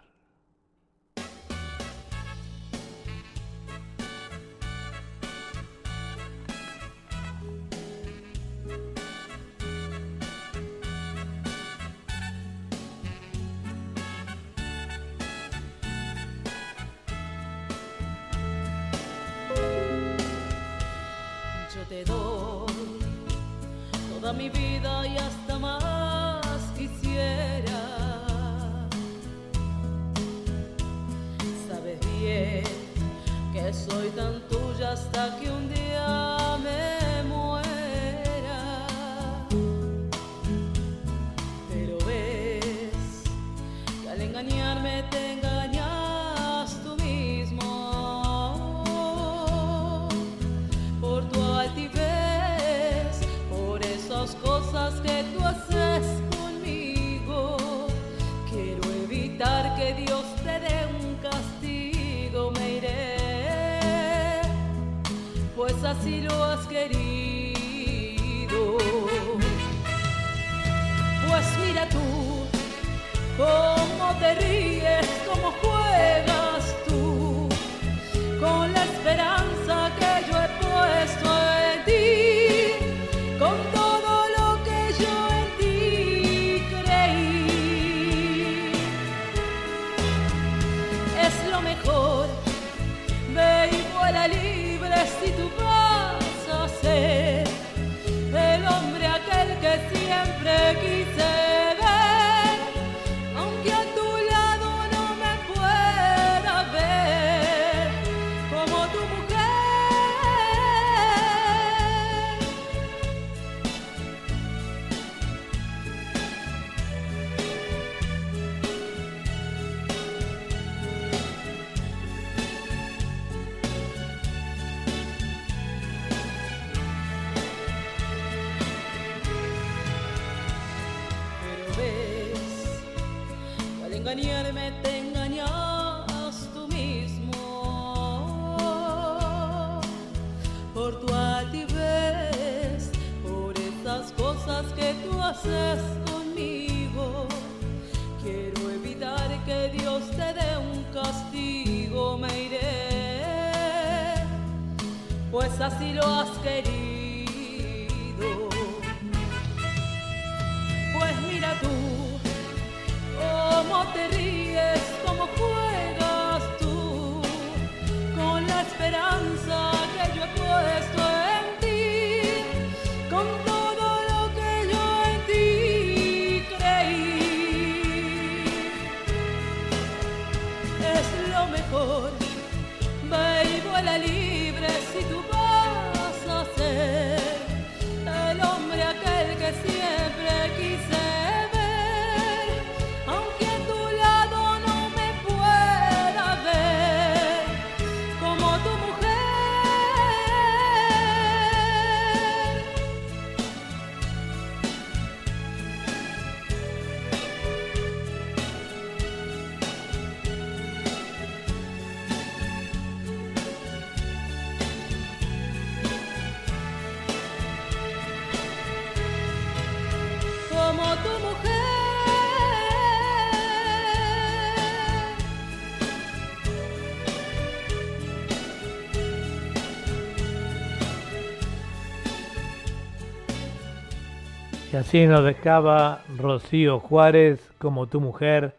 Así nos dejaba Rocío Juárez como tu mujer.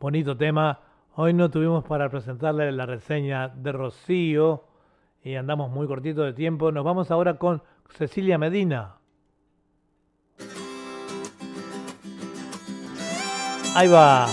Bonito tema. Hoy no tuvimos para presentarle la reseña de Rocío y andamos muy cortito de tiempo. Nos vamos ahora con Cecilia Medina. Ahí va.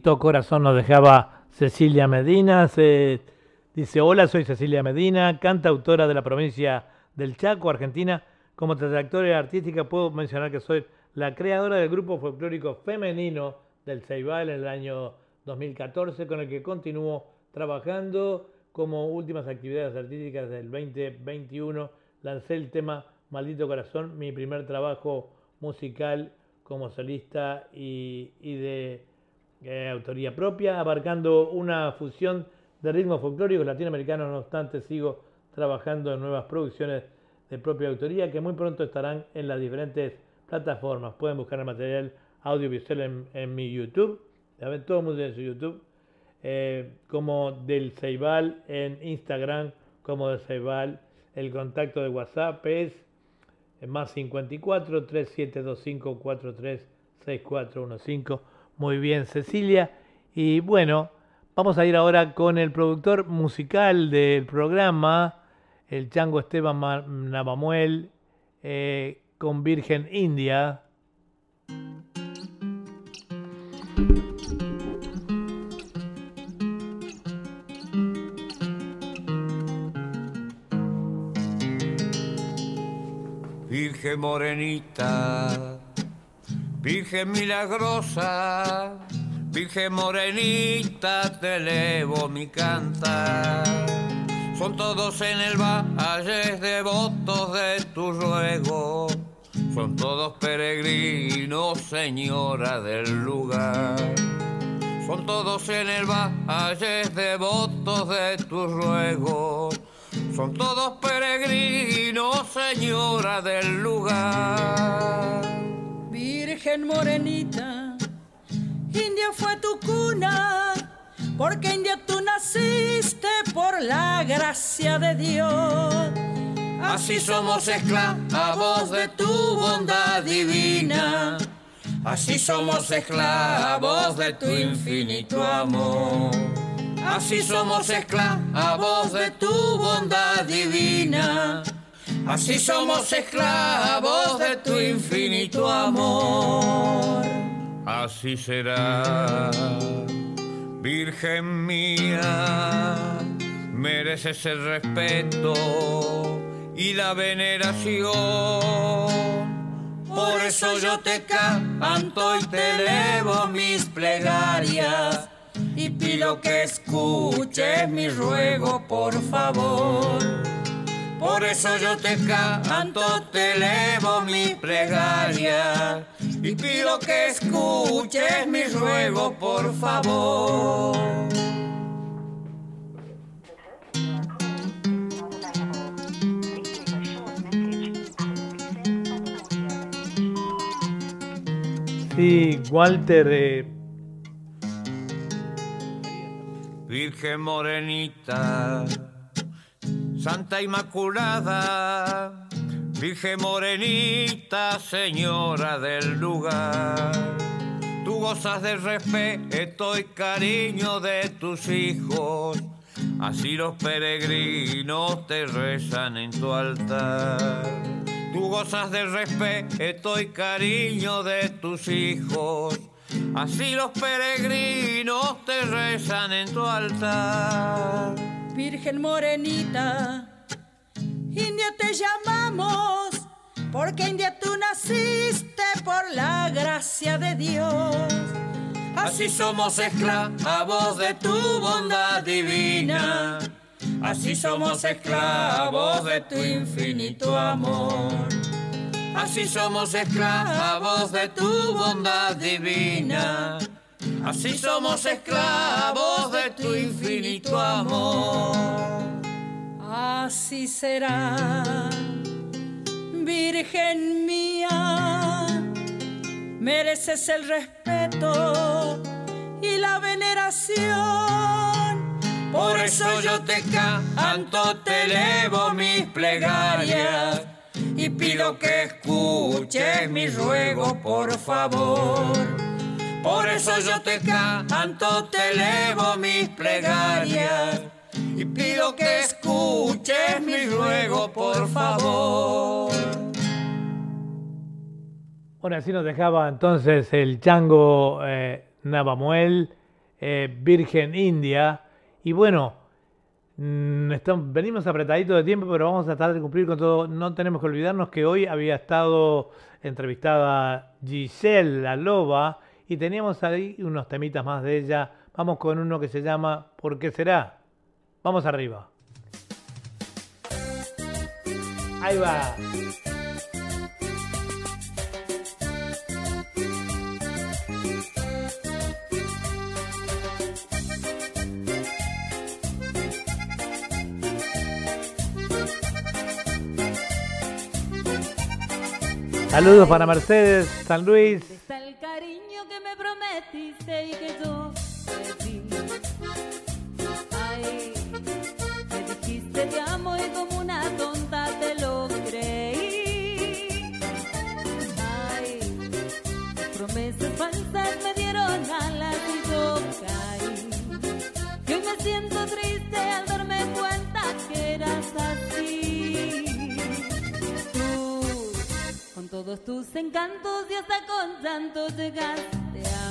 Maldito corazón nos dejaba Cecilia Medina. Se, dice, hola, soy Cecilia Medina, cantautora de la provincia del Chaco, Argentina. Como trayectoria artística puedo mencionar que soy la creadora del grupo folclórico femenino del Ceibal en el año 2014, con el que continúo trabajando como últimas actividades artísticas del 2021. Lancé el tema Maldito Corazón, mi primer trabajo musical como solista y de autoría propia, abarcando una fusión de ritmos folclóricos latinoamericanos. No obstante, sigo trabajando en nuevas producciones de propia autoría que muy pronto estarán en las diferentes plataformas. Pueden buscar el material audiovisual en, en mi YouTube, ¿saben? todo el mundo en su YouTube, eh, como del Ceibal en Instagram, como del Ceibal. El contacto de WhatsApp es más 54 3725 436415. Muy bien, Cecilia. Y bueno, vamos a ir ahora con el productor musical del programa, el Chango Esteban Navamuel, eh, con Virgen India. Virgen morenita, Virgen milagrosa, Virgen morenita, te elevo mi cantar. Son todos en el valle devotos de tu ruego, son todos peregrinos, señora del lugar. Son todos en el valle devotos de tu ruego, son todos peregrinos, señora del lugar. Virgen morenita, India fue tu cuna, porque India tú naciste por la gracia de Dios. Así somos esclavos de tu bondad divina. Así somos esclavos de tu infinito amor. Así somos esclavos de tu bondad divina. Así somos esclavos de tu infinito amor. Así será, Virgen mía, mereces el respeto y la veneración. Por eso yo te canto y te elevo mis plegarias y pido que escuches mi ruego, por favor. Por eso yo te canto, te elevo mis plegarias y pido que escuches mi ruego, por favor. Sí, Walter, eh, Virgen morenita, Santa Inmaculada, Virgen morenita, Señora del lugar. Tú gozas de respeto y cariño de tus hijos, así los peregrinos te rezan en tu altar. Tú gozas de respeto y cariño de tus hijos, así los peregrinos te rezan en tu altar. Virgen morenita, India te llamamos, porque India tú naciste por la gracia de Dios. Así somos esclavos de tu bondad divina. Así somos esclavos de tu infinito amor. Así somos esclavos de tu bondad divina. Así somos esclavos de tu infinito amor. Así será, Virgen mía, mereces el respeto y la veneración. Por eso yo te canto, te elevo mis plegarias y pido que escuches mi ruego, por favor. Por eso yo te canto, te elevo mis plegarias y pido que escuches mi ruego, por favor. Bueno, así nos dejaba entonces el chango eh, eh, Virgen India. Y bueno, mm, estamos- venimos apretaditos de tiempo, pero vamos a tratar de cumplir con todo. No tenemos que olvidarnos que hoy había estado entrevistada Giselle La Loba y teníamos ahí unos temitas más de ella. Vamos con uno que se llama ¿Por qué será? Vamos arriba. Ahí va. Saludos para Mercedes, San Luis. Y que yo. Ay, me dijiste te amo y como una tonta te lo creí. Ay, promesas falsas me dieron alas y yo caí. Y hoy me siento triste al darme cuenta que eras así. Tú con todos tus encantos y hasta con llanto llegaste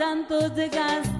hasta con llantos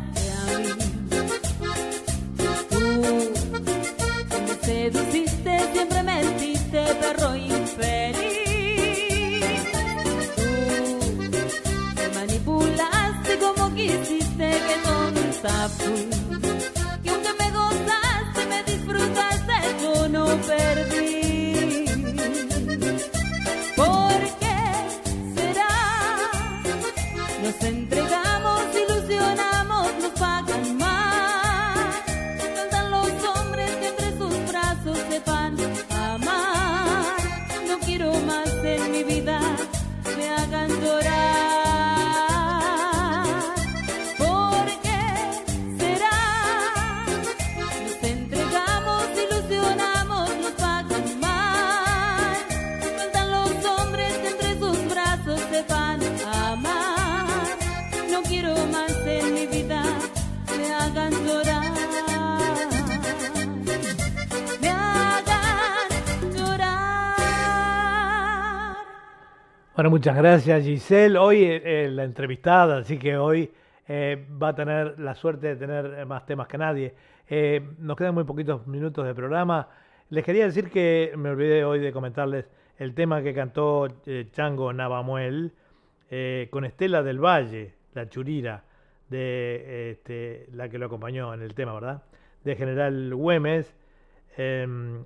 muchas gracias Giselle. Hoy eh, eh, la entrevistada, así que hoy eh, va a tener la suerte de tener más temas que nadie. Nos quedan muy poquitos minutos de programa. Les quería decir que me olvidé hoy de comentarles el tema que cantó Chango Navamuel con Estela del Valle, la churira, de este, la que lo acompañó en el tema, ¿verdad? De General Güemes. Em,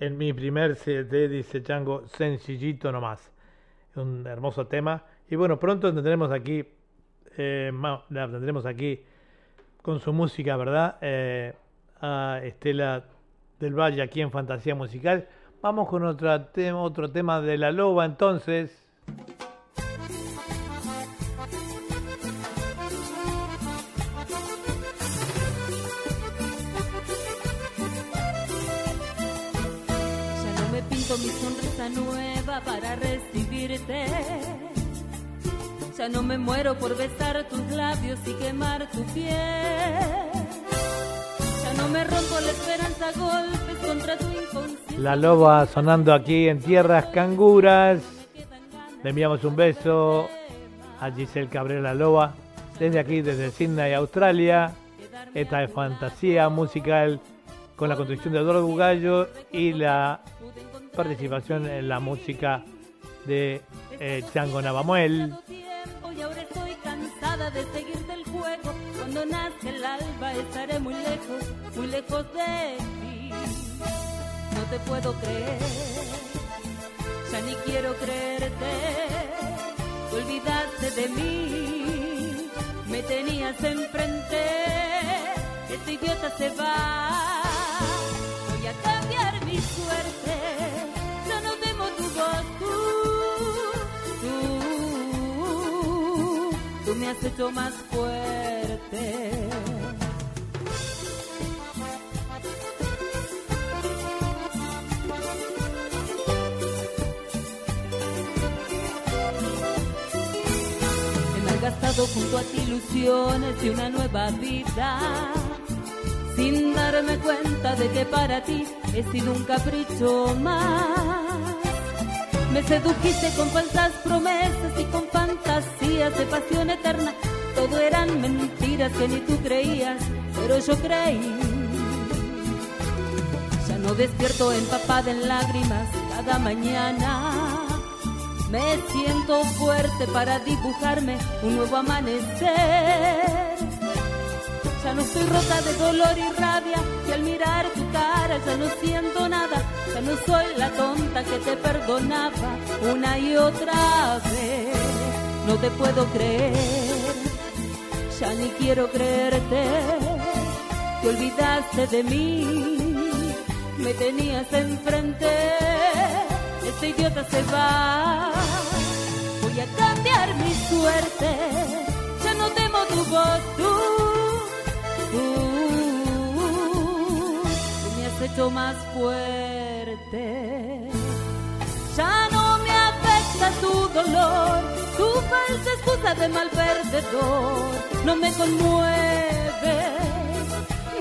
en mi primer CD dice Chango, sencillito nomás. Un hermoso tema. Y bueno, pronto tendremos aquí, eh, la tendremos aquí con su música, ¿verdad? Eh, a Estela del Valle aquí en Fantasía Musical. Vamos con otra tema, otro tema de la loba entonces. Ya no me muero por besar tus labios y quemar tu piel. Ya no me rompo la esperanza golpes contra tu inconsciencia. La loba sonando aquí en tierras canguras. Le enviamos un beso a Giselle Cabrera Loba desde aquí, desde Sydney, Australia. Esta es fantasía musical con la conducción de Eduardo Bugallo y la participación en la música de eh, Chango Navamuel. De seguirte el juego. Cuando nazca el alba estaré muy lejos, muy lejos de ti. No te puedo creer, ya ni quiero creerte. Te olvidaste de mí, me tenías enfrente. Este idiota se va. Voy a cambiar me has hecho más fuerte. He malgastado junto a ti ilusiones de una nueva vida sin darme cuenta de que para ti he sido un capricho más. Me sedujiste con falsas promesas y con fantasías de pasión eterna. Todo eran mentiras que ni tú creías, pero yo creí. Ya no despierto empapada en lágrimas cada mañana. Me siento fuerte para dibujarme un nuevo amanecer. Ya no estoy rota de dolor y rabia y al mirar tu cara ya no siento nada. Ya no soy la tonta que te perdonaba una y otra vez. No te puedo creer, ya ni quiero creerte. Te olvidaste de mí, me tenías enfrente. Este idiota se va. Voy a cambiar mi suerte. Ya no temo tu voz, tú tú me has hecho más fuerte. Ya no me afecta tu dolor, tu falsa excusa de mal perdedor. No me conmueve,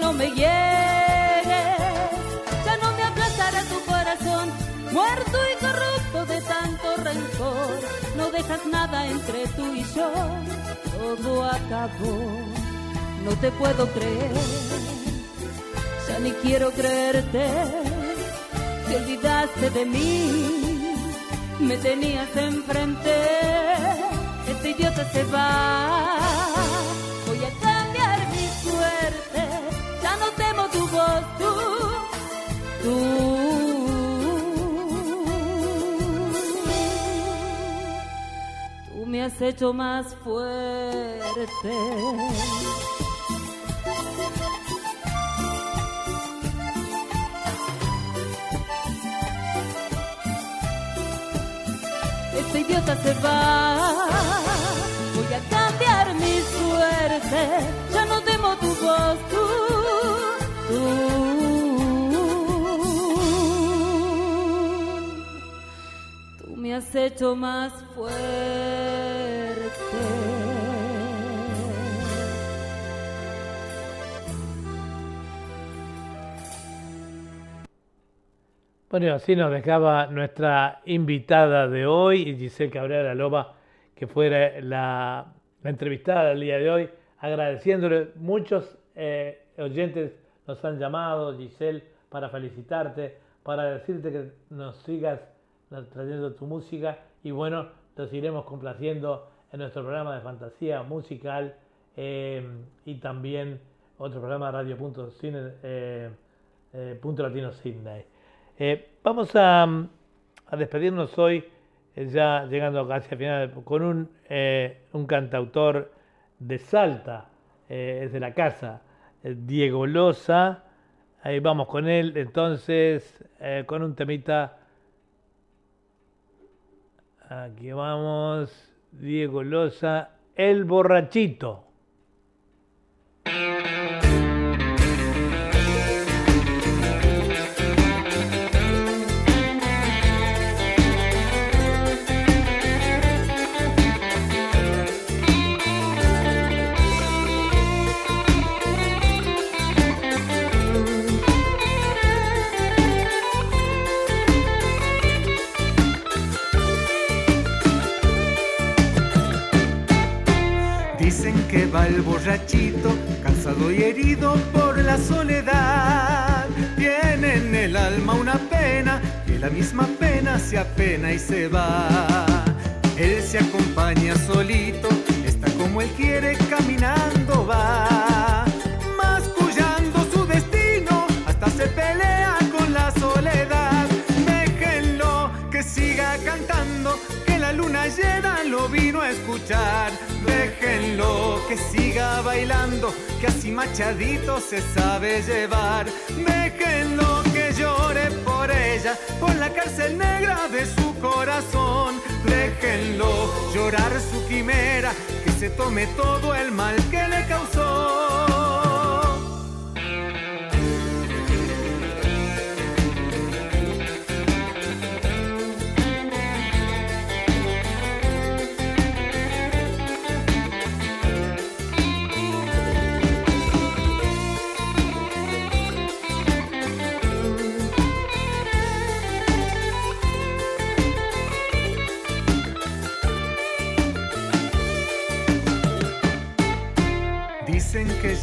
no me hieres. Ya no me aplastará tu corazón, muerto y corrupto de tanto rencor. No dejas nada entre tú y yo, todo acabó no te puedo creer, ya ni quiero creerte, te olvidaste de mí, me tenías enfrente, este idiota se va, voy a cambiar mi suerte, ya no temo tu voz, tú, tú, tú me has hecho más fuerte. Este idiota se va. Voy a cambiar mi suerte, ya no temo tu voz, tú, tú. Tú me has hecho más fuerte. Bueno, así nos dejaba nuestra invitada de hoy, Giselle Cabrera Loba, que fuera la, la entrevistada del día de hoy, agradeciéndole. Muchos eh, oyentes nos han llamado, Giselle, para felicitarte, para decirte que nos sigas trayendo tu música y bueno, los iremos complaciendo en nuestro programa de fantasía musical eh, y también otro programa Radio Punto, Cine, eh, eh, Punto Latino Sydney. Eh, vamos a, despedirnos hoy, eh, ya llegando casi al final, con un, eh, un cantautor de Salta, es de la casa, Diego Loza. Ahí vamos con él, entonces, con un temita. Aquí vamos, Diego Loza, El Borrachito. Lleva el borrachito, cansado y herido por la soledad. Tiene en el alma una pena, que la misma pena se apena y se va. Él se acompaña solito, está como él quiere, caminando va. Mascullando su destino, hasta se pelea con la soledad. Déjenlo que siga cantando, que la luna llena vino a escuchar. Déjenlo que siga bailando, que así machadito se sabe llevar. Déjenlo que llore por ella, por la cárcel negra de su corazón. Déjenlo llorar su quimera, que se tome todo el mal que le causó.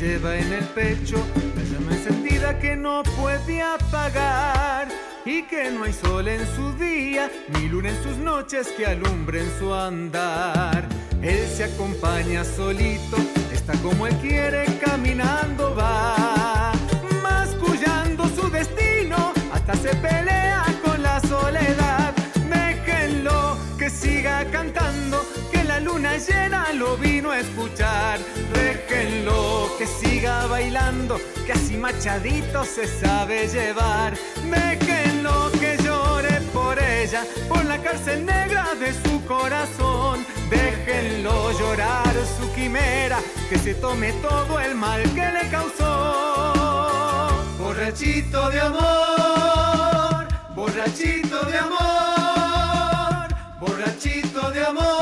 Lleva en el pecho la llama encendida que no puede apagar y que no hay sol en su día ni luna en sus noches que alumbren su andar. Él se acompaña solito, está como él quiere, caminando va, mascullando su destino, hasta se pelea con la soledad. Déjenlo que siga cantando, la luna llena lo vino a escuchar. Déjenlo que siga bailando, que así machadito se sabe llevar. Déjenlo que llore por ella, por la cárcel negra de su corazón. Déjenlo llorar su quimera, que se tome todo el mal que le causó. Borrachito de amor, borrachito de amor, borrachito de amor,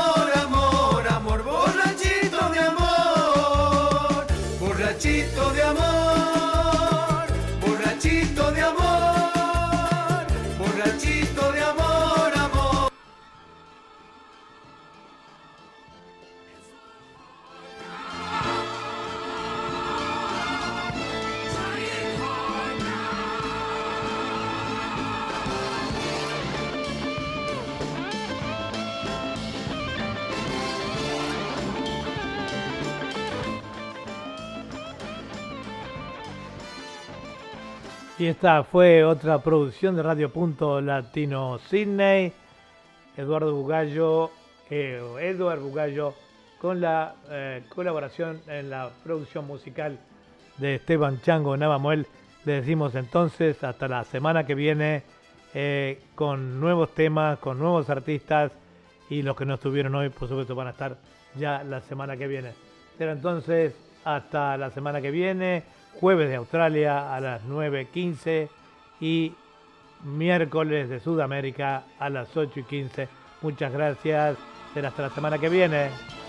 Y esta fue otra producción de Radio Punto Latino Sydney. Eduardo Bugallo, eh, Edward Bugallo, con la eh, colaboración en la producción musical de Esteban Chango Navamuel. Le decimos entonces hasta la semana que viene eh, con nuevos temas, con nuevos artistas y los que no estuvieron hoy, por supuesto, van a estar ya la semana que viene. Pero entonces, hasta la semana que viene, jueves de Australia a las 9.15 y miércoles de Sudamérica a las 8 y 15. Muchas gracias. Hasta la semana que viene.